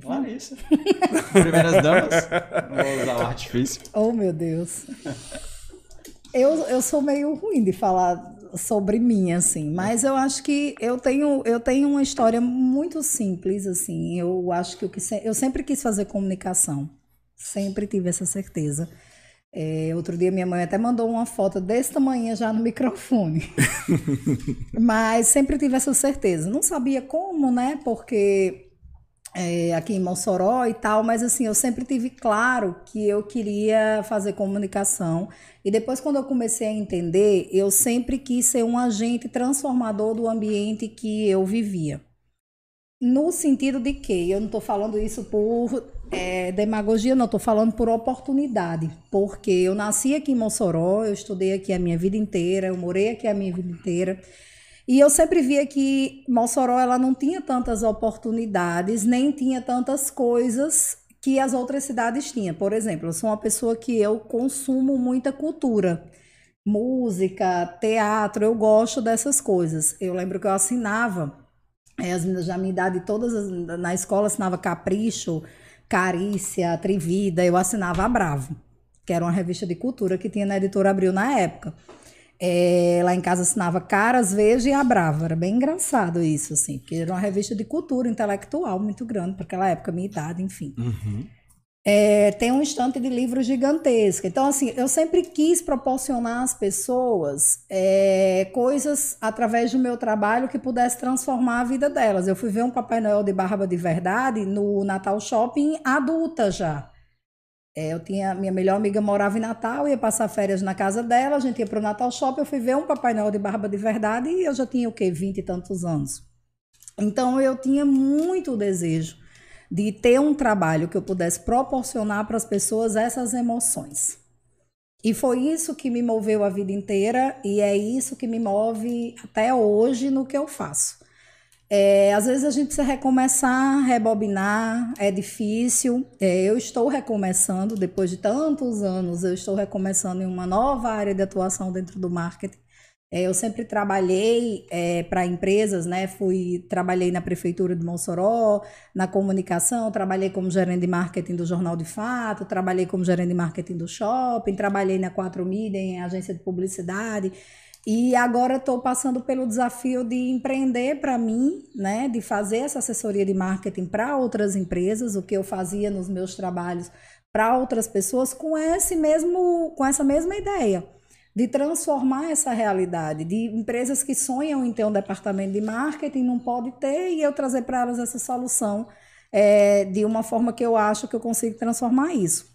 Larissa. [LAUGHS] Primeiras damas. Vou usar o artifício. Oh, meu Deus. Eu, eu sou meio ruim de falar sobre mim, assim. Mas eu acho que eu tenho, eu tenho uma história muito simples, assim. Eu acho que, eu, eu sempre quis fazer comunicação. Sempre tive essa certeza. É, outro dia minha mãe até mandou uma foto desse tamanho já no [LAUGHS] microfone. Mas sempre tive essa certeza. Não sabia como, né? Porque é, aqui em Mossoró e tal, mas assim, eu sempre tive claro que eu queria fazer comunicação. E depois, quando eu comecei a entender, eu sempre quis ser um agente transformador do ambiente que eu vivia. No sentido de que eu não estou falando isso por é, demagogia, não, estou falando por oportunidade. Porque eu nasci aqui em Mossoró, eu estudei aqui a minha vida inteira, eu morei aqui a minha vida inteira. E eu sempre via que Mossoró ela não tinha tantas oportunidades, nem tinha tantas coisas que as outras cidades tinham. Por exemplo, eu sou uma pessoa que eu consumo muita cultura, música, teatro, eu gosto dessas coisas. Eu lembro que eu assinava, é, as meninas da minha idade todas na escola assinava Capricho, Carícia, Trivida, eu assinava a Bravo, que era uma revista de cultura que tinha na editora Abril na época. É, lá em casa assinava Caras, Veja e A Brava. Era bem engraçado isso, assim, porque era uma revista de cultura intelectual muito grande para aquela época, minha idade, enfim. Uhum. É, tem um estante de livros gigantesca. Então, assim, eu sempre quis proporcionar às pessoas é, coisas através do meu trabalho que pudesse transformar a vida delas. Eu fui ver um Papai Noel de Barba de Verdade no Natal Shopping adulta já. É, eu tinha minha melhor amiga morava em Natal, ia passar férias na casa dela, a gente ia para o Natal Shopping, eu fui ver um Papai Noel de barba de verdade e eu já tinha o quê? Vinte e tantos anos. Então eu tinha muito desejo de ter um trabalho que eu pudesse proporcionar para as pessoas essas emoções. E foi isso que me moveu a vida inteira e é isso que me move até hoje no que eu faço. É, às vezes a gente precisa recomeçar, rebobinar, é difícil. É, eu estou recomeçando, depois de tantos anos, eu estou recomeçando em uma nova área de atuação dentro do marketing. É, eu sempre trabalhei é, para empresas, né? Fui, trabalhei na prefeitura de Mossoró, na comunicação, trabalhei como gerente de marketing do Jornal de Fato, trabalhei como gerente de marketing do shopping, trabalhei na 4 Mídia em agência de publicidade. E agora estou passando pelo desafio de empreender para mim, né, de fazer essa assessoria de marketing para outras empresas, o que eu fazia nos meus trabalhos para outras pessoas com esse mesmo, com essa mesma ideia de transformar essa realidade, de empresas que sonham em ter um departamento de marketing não pode ter e eu trazer para elas essa solução é, de uma forma que eu acho que eu consigo transformar isso.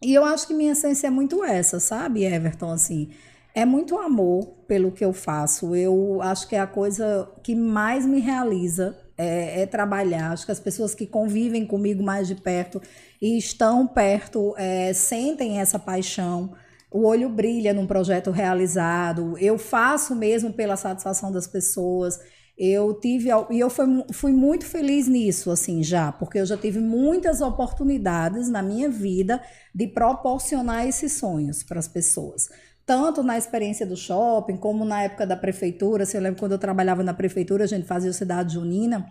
E eu acho que minha essência é muito essa, sabe, Everton, assim é muito amor pelo que eu faço. Eu acho que é a coisa que mais me realiza é, é, trabalhar. Acho que as pessoas que convivem comigo mais de perto e estão perto é, sentem essa paixão. O olho brilha num projeto realizado. Eu faço mesmo pela satisfação das pessoas. Eu tive e eu fui, fui muito feliz nisso, assim, já, porque eu já tive muitas oportunidades na minha vida de proporcionar esses sonhos para as pessoas tanto na experiência do shopping, como na época da prefeitura. Se eu lembro quando eu trabalhava na prefeitura, a gente fazia o Cidade Junina.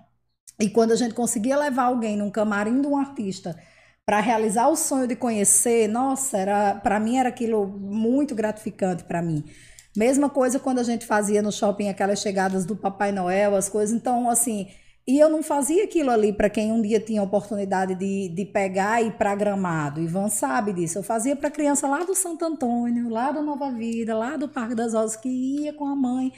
E quando a gente conseguia levar alguém num camarim de um artista para realizar o sonho de conhecer, nossa, era para mim era aquilo muito gratificante para mim. Mesma coisa quando a gente fazia no shopping aquelas chegadas do Papai Noel, as coisas. Então, assim, e eu não fazia aquilo ali para quem um dia tinha oportunidade de, de pegar e ir para Gramado. Ivan sabe disso. Eu fazia para criança lá do Santo Antônio, lá do Nova Vida, lá do Parque das Rosas, que ia com a mãe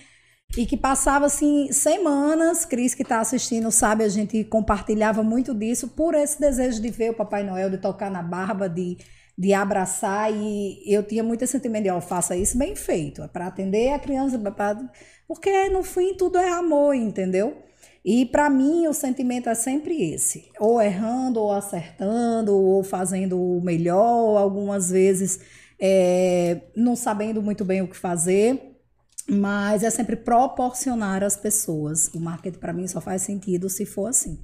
e que passava assim semanas. Cris, que está assistindo, sabe, a gente compartilhava muito disso por esse desejo de ver o Papai Noel, de tocar na barba, de, de abraçar. E eu tinha muito esse sentimento de, ó, oh, faça isso bem feito, é para atender a criança, pra... porque no fim tudo é amor, entendeu? E para mim o sentimento é sempre esse, ou errando, ou acertando, ou fazendo o melhor, algumas vezes é, não sabendo muito bem o que fazer, mas é sempre proporcionar às pessoas. O marketing para mim só faz sentido se for assim.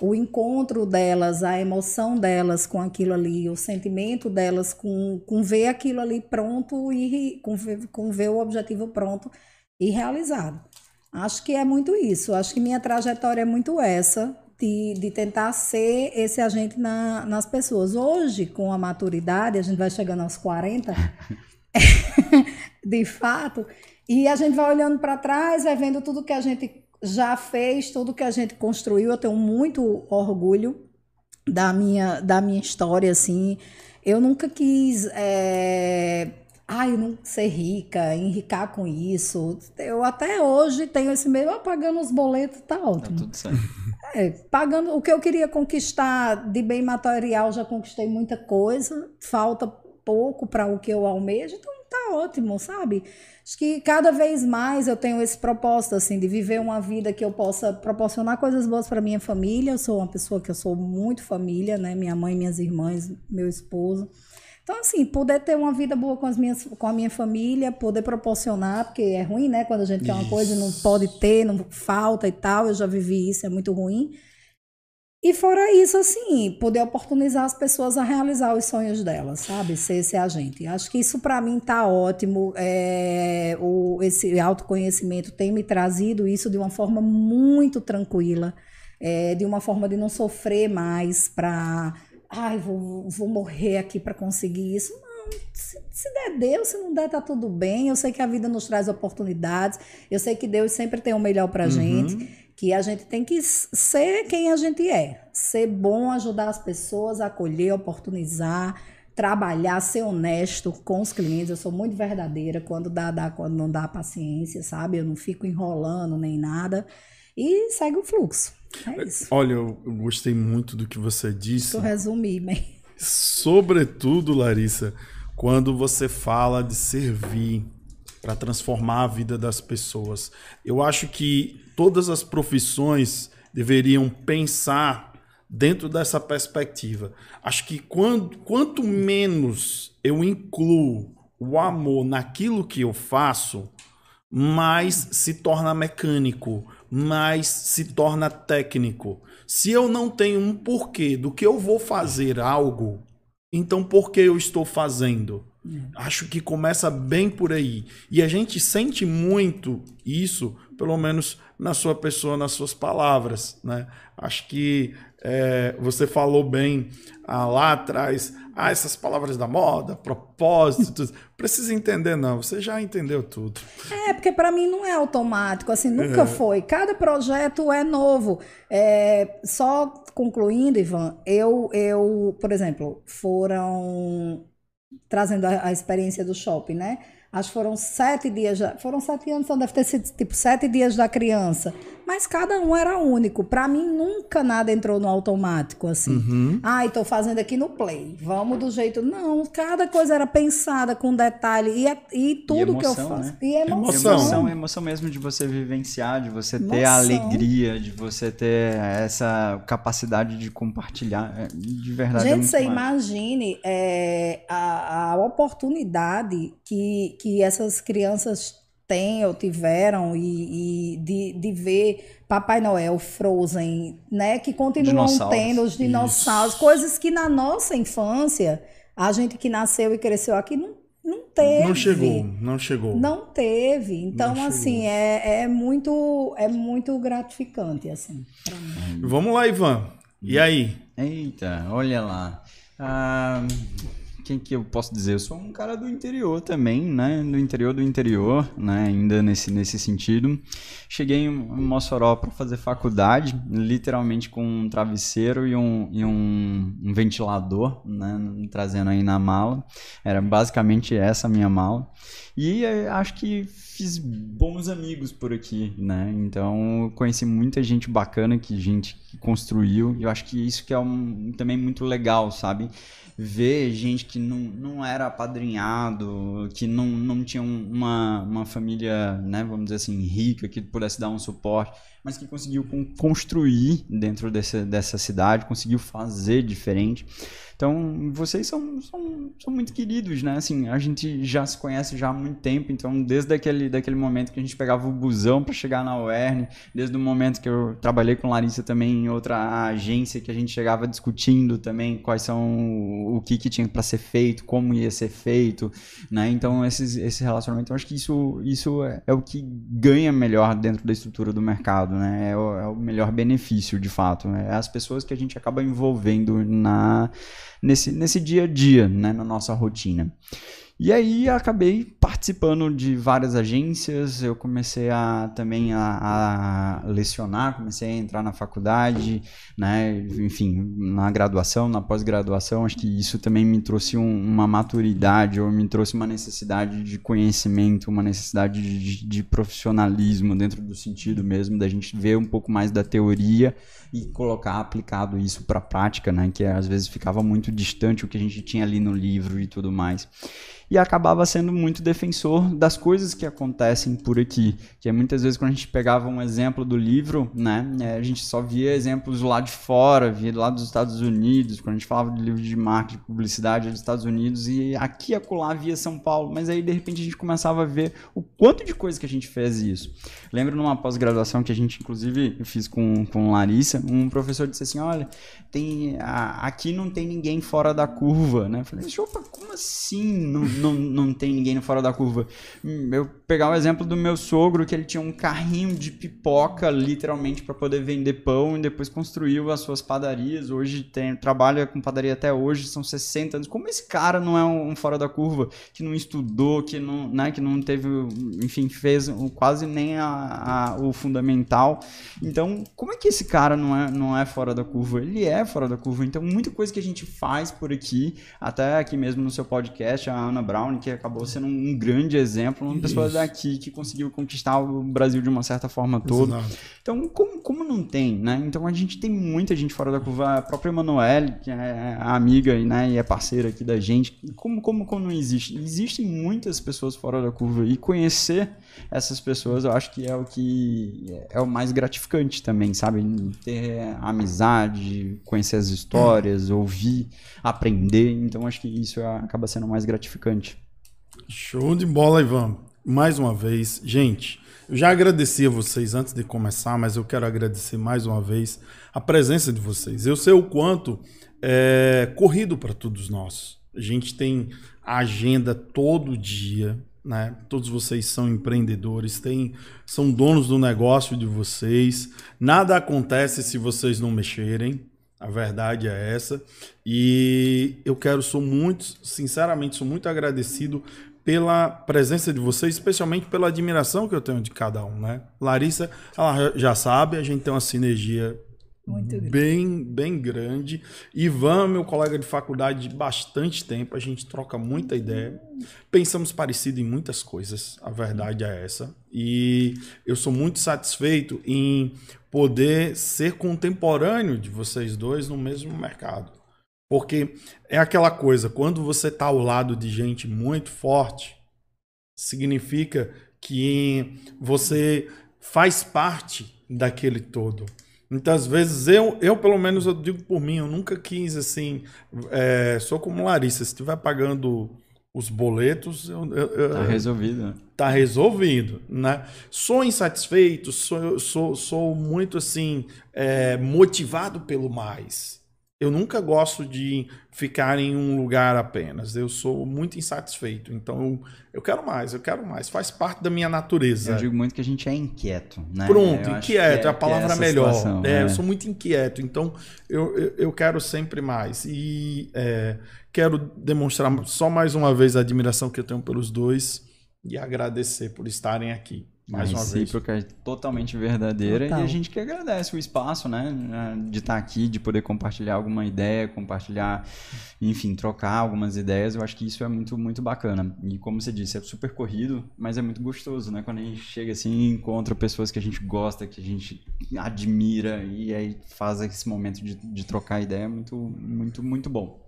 O encontro delas, a emoção delas com aquilo ali, o sentimento delas com, com ver aquilo ali pronto e com, com ver o objetivo pronto e realizado. Acho que é muito isso. Acho que minha trajetória é muito essa, de, de tentar ser esse agente na, nas pessoas. Hoje, com a maturidade, a gente vai chegando aos 40, [LAUGHS] de fato, e a gente vai olhando para trás, vai vendo tudo que a gente já fez, tudo que a gente construiu. Eu tenho muito orgulho da minha, da minha história, assim. Eu nunca quis. É ai, não ser rica, enricar com isso. Eu até hoje tenho esse meio, pagando os boletos, tá ótimo. Tá tudo certo. [LAUGHS] É, pagando o que eu queria conquistar de bem material, já conquistei muita coisa, falta pouco para o que eu almejo, então tá ótimo, sabe? Acho que cada vez mais eu tenho esse propósito assim de viver uma vida que eu possa proporcionar coisas boas para minha família. Eu sou uma pessoa que eu sou muito família, né? Minha mãe, minhas irmãs, meu esposo. Então, assim, poder ter uma vida boa com, as minhas, com a minha família, poder proporcionar, porque é ruim, né? Quando a gente quer uma coisa e não pode ter, não falta e tal. Eu já vivi isso, é muito ruim. E fora isso, assim, poder oportunizar as pessoas a realizar os sonhos delas, sabe? Ser esse agente. Acho que isso para mim tá ótimo. É, o, esse autoconhecimento tem me trazido isso de uma forma muito tranquila, é, de uma forma de não sofrer mais para ai, vou, vou morrer aqui para conseguir isso. Não, se, se der, Deus, se não der, tá tudo bem. Eu sei que a vida nos traz oportunidades. Eu sei que Deus sempre tem o melhor para uhum. gente. Que a gente tem que ser quem a gente é. Ser bom, ajudar as pessoas, acolher, oportunizar, trabalhar, ser honesto com os clientes. Eu sou muito verdadeira. Quando dá, dá. Quando não dá, paciência, sabe? Eu não fico enrolando nem nada. E segue o fluxo. É isso. Olha, eu, eu gostei muito do que você disse. Eu resumi bem. Sobretudo, Larissa, quando você fala de servir para transformar a vida das pessoas. Eu acho que todas as profissões deveriam pensar dentro dessa perspectiva. Acho que quando, quanto menos eu incluo o amor naquilo que eu faço, mais se torna mecânico, mais se torna técnico. Se eu não tenho um porquê do que eu vou fazer algo, então por que eu estou fazendo? Acho que começa bem por aí. E a gente sente muito isso, pelo menos na sua pessoa, nas suas palavras. Né? Acho que é, você falou bem ah, lá atrás, ah, essas palavras da moda, propósito, [LAUGHS] precisa entender não, você já entendeu tudo. É, porque para mim não é automático, assim, nunca é. foi. Cada projeto é novo. É, só concluindo, Ivan, eu, eu, por exemplo, foram trazendo a, a experiência do shopping, né? Acho que foram sete dias, já, foram sete anos, então deve ter sido tipo sete dias da criança. Mas cada um era único. Para mim, nunca nada entrou no automático, assim. Uhum. Ah, estou fazendo aqui no play. Vamos do jeito. Não, cada coisa era pensada com detalhe. E, é, e tudo e emoção, que eu faço. Né? E emoção. Emoção, emoção mesmo de você vivenciar, de você ter emoção. a alegria, de você ter essa capacidade de compartilhar. É, de verdade. É Gente, é você imagine é, a, a oportunidade que, que essas crianças têm ou tiveram e, e de, de ver Papai Noel, Frozen, né? Que continuam tendo os dinossauros, Isso. coisas que na nossa infância, a gente que nasceu e cresceu aqui não, não teve. Não chegou, não chegou. Não teve. Então, não assim, é, é, muito, é muito gratificante, assim, Vamos lá, Ivan. E aí? Eita, olha lá. Ah, quem que eu posso dizer? Eu sou um cara do interior também, né? Do interior do interior, né? Ainda nesse, nesse sentido. Cheguei em Mossoró para fazer faculdade, literalmente com um travesseiro e um, e um, um ventilador, né? Trazendo aí na mala. Era basicamente essa a minha mala. E eh, acho que fiz bons amigos por aqui, né? Então conheci muita gente bacana que gente construiu. E eu acho que isso que é um, também muito legal, sabe? ver gente que não, não era apadrinhado, que não, não tinha uma, uma família, né, vamos dizer assim, rica, que pudesse dar um suporte, mas que conseguiu construir dentro dessa, dessa cidade, conseguiu fazer diferente. Então, vocês são, são, são muito queridos, né? Assim, a gente já se conhece já há muito tempo, então desde aquele, daquele momento que a gente pegava o busão para chegar na UERN, desde o momento que eu trabalhei com Larissa também em outra agência que a gente chegava discutindo também quais são o que, que tinha para ser feito, como ia ser feito, né? Então, esses, esse relacionamento, eu acho que isso, isso é, é o que ganha melhor dentro da estrutura do mercado, né? É o, é o melhor benefício, de fato. Né? É as pessoas que a gente acaba envolvendo na nesse, nesse dia a dia, né, na nossa rotina. E aí acabei participando de várias agências, eu comecei a também a, a, lecionar, comecei a entrar na faculdade, né, enfim, na graduação, na pós-graduação, acho que isso também me trouxe um, uma maturidade ou me trouxe uma necessidade de conhecimento, uma necessidade de, de profissionalismo dentro do sentido mesmo da gente ver um pouco mais da teoria e colocar aplicado isso para a prática, né, que às vezes ficava muito distante o que a gente tinha ali no livro e tudo mais e acabava sendo muito defensor das coisas que acontecem por aqui. Que é muitas vezes quando a gente pegava um exemplo do livro, né, é, a gente só via exemplos lá de fora, via lá dos Estados Unidos, quando a gente falava de livro de marketing, de publicidade dos Estados Unidos, e aqui acolá via São Paulo, mas aí de repente a gente começava a ver o quanto de coisa que a gente fez isso. Lembro numa pós-graduação que a gente, inclusive, eu fiz com, com Larissa, um professor disse assim, olha, tem, a, aqui não tem ninguém fora da curva, né? Eu falei, opa, como assim não, não, não tem ninguém fora da curva? Eu pegar o exemplo do meu sogro, que ele tinha um carrinho de pipoca, literalmente, para poder vender pão, e depois construiu as suas padarias, hoje tem, trabalha com padaria até hoje, são 60 anos. Como esse cara não é um, um fora da curva, que não estudou, que não, né, que não teve, enfim, fez quase nem a, a, o fundamental. Então, como é que esse cara não é, não é fora da curva? Ele é fora da curva. Então, muita coisa que a gente faz por aqui, até aqui mesmo no seu podcast, a Ana Brown, que acabou sendo um grande exemplo, uma pessoa daqui que conseguiu conquistar o Brasil de uma certa forma toda. Então, como, como não tem, né? Então, a gente tem muita gente fora da curva. A própria Emanuele, que é amiga né, e é parceira aqui da gente. Como, como, como não existe? Existem muitas pessoas fora da curva e conhecer essas pessoas eu acho que é o que é o mais gratificante também, sabe? Ter amizade, conhecer as histórias, ouvir, aprender. Então acho que isso acaba sendo mais gratificante. Show de bola, Ivan. Mais uma vez, gente, eu já agradeci a vocês antes de começar, mas eu quero agradecer mais uma vez a presença de vocês. Eu sei o quanto é corrido para todos nós. A gente tem agenda todo dia, né? Todos vocês são empreendedores, têm, são donos do negócio de vocês. Nada acontece se vocês não mexerem. A verdade é essa. E eu quero, sou muito, sinceramente, sou muito agradecido pela presença de vocês, especialmente pela admiração que eu tenho de cada um, né? Larissa, ela já sabe, a gente tem uma sinergia muito bem, bem grande. Ivan, meu colega de faculdade de bastante tempo, a gente troca muita ideia. Pensamos parecido em muitas coisas, a verdade é essa. E eu sou muito satisfeito em poder ser contemporâneo de vocês dois no mesmo mercado. Porque é aquela coisa, quando você está ao lado de gente muito forte, significa que você faz parte daquele todo. Muitas vezes eu, eu pelo menos eu digo por mim, eu nunca quis assim, é, sou como Larissa, se estiver pagando os boletos, eu, eu, Tá resolvido. né? tá resolvido, né? Sou insatisfeito, sou, sou, sou muito assim é, motivado pelo mais. Eu nunca gosto de ficar em um lugar apenas. Eu sou muito insatisfeito. Então eu, eu quero mais, eu quero mais. Faz parte da minha natureza. Eu digo muito que a gente é inquieto, né? Pronto, Eu inquieto, é, a que palavra essa melhor. situação, É? Eu sou muito inquieto, então eu, eu, eu quero sempre mais. E é, quero demonstrar só mais uma vez a admiração que eu tenho pelos dois e agradecer por estarem aqui. Mais uma vez. recíproca é totalmente verdadeira Total. e a gente que agradece o espaço, né? De estar aqui, de poder compartilhar alguma ideia, compartilhar, enfim, trocar algumas ideias. Eu acho que isso é muito, muito bacana. E como você disse, é super corrido, mas é muito gostoso, né? Quando a gente chega assim e encontra pessoas que a gente gosta, que a gente admira e aí faz esse momento de, de trocar ideia, é muito, muito, muito bom.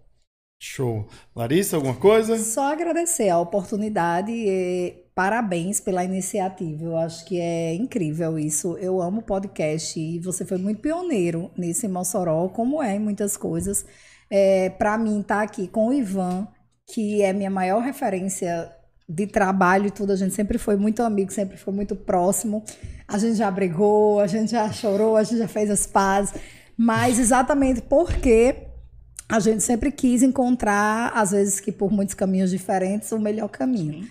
Show. Larissa, alguma coisa? Só agradecer a oportunidade e parabéns pela iniciativa. Eu acho que é incrível isso. Eu amo podcast e você foi muito pioneiro nisso em Mossoró, como é em muitas coisas. É, Para mim, estar aqui com o Ivan, que é minha maior referência de trabalho e tudo, a gente sempre foi muito amigo, sempre foi muito próximo. A gente já brigou, a gente já chorou, a gente já fez as pazes, mas exatamente porque a gente sempre quis encontrar, às vezes que por muitos caminhos diferentes, o melhor caminho.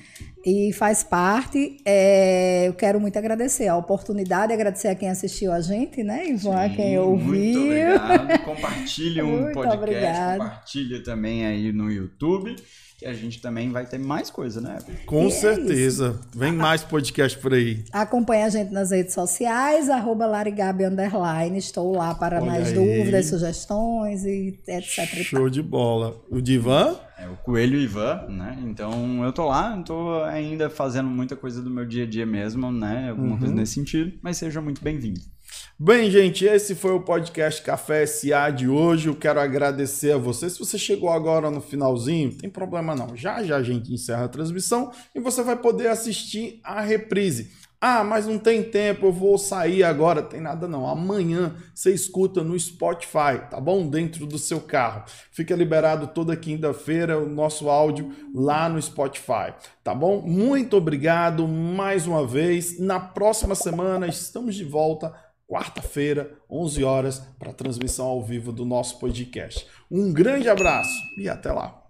E faz parte. é, eu quero muito agradecer a oportunidade, agradecer a quem assistiu a gente, né, Ivan, a quem ouviu. Muito obrigado. Compartilhe [LAUGHS] um Muito podcast, obrigada. compartilhe também aí no YouTube. Que a gente também vai ter mais coisa, né? Com E é certeza. Vem mais podcast por aí. Acompanhe a gente nas redes sociais, arroba Larigabi Underline. Estou lá para Olha mais aí. dúvidas, sugestões e etc. e. Show de bola. O Divan? É o Coelho Ivan, né? Então eu tô lá, tô ainda fazendo muita coisa do meu dia a dia mesmo, né? Alguma Uhum. coisa nesse sentido, mas seja muito bem-vindo. Bem, gente, esse foi o podcast Café SA de hoje. Eu quero agradecer a você. Se você chegou agora no finalzinho, tem problema não. Já já a gente encerra a transmissão e você vai poder assistir a reprise. Ah, mas não tem tempo, eu vou sair agora. Tem nada não. Amanhã você escuta no Spotify, tá bom? Dentro do seu carro. Fica liberado toda quinta-feira o nosso áudio lá no Spotify, tá bom? Muito obrigado mais uma vez. Na próxima semana estamos de volta quarta-feira, 11 horas, para a transmissão ao vivo do nosso podcast. Um grande abraço e até lá.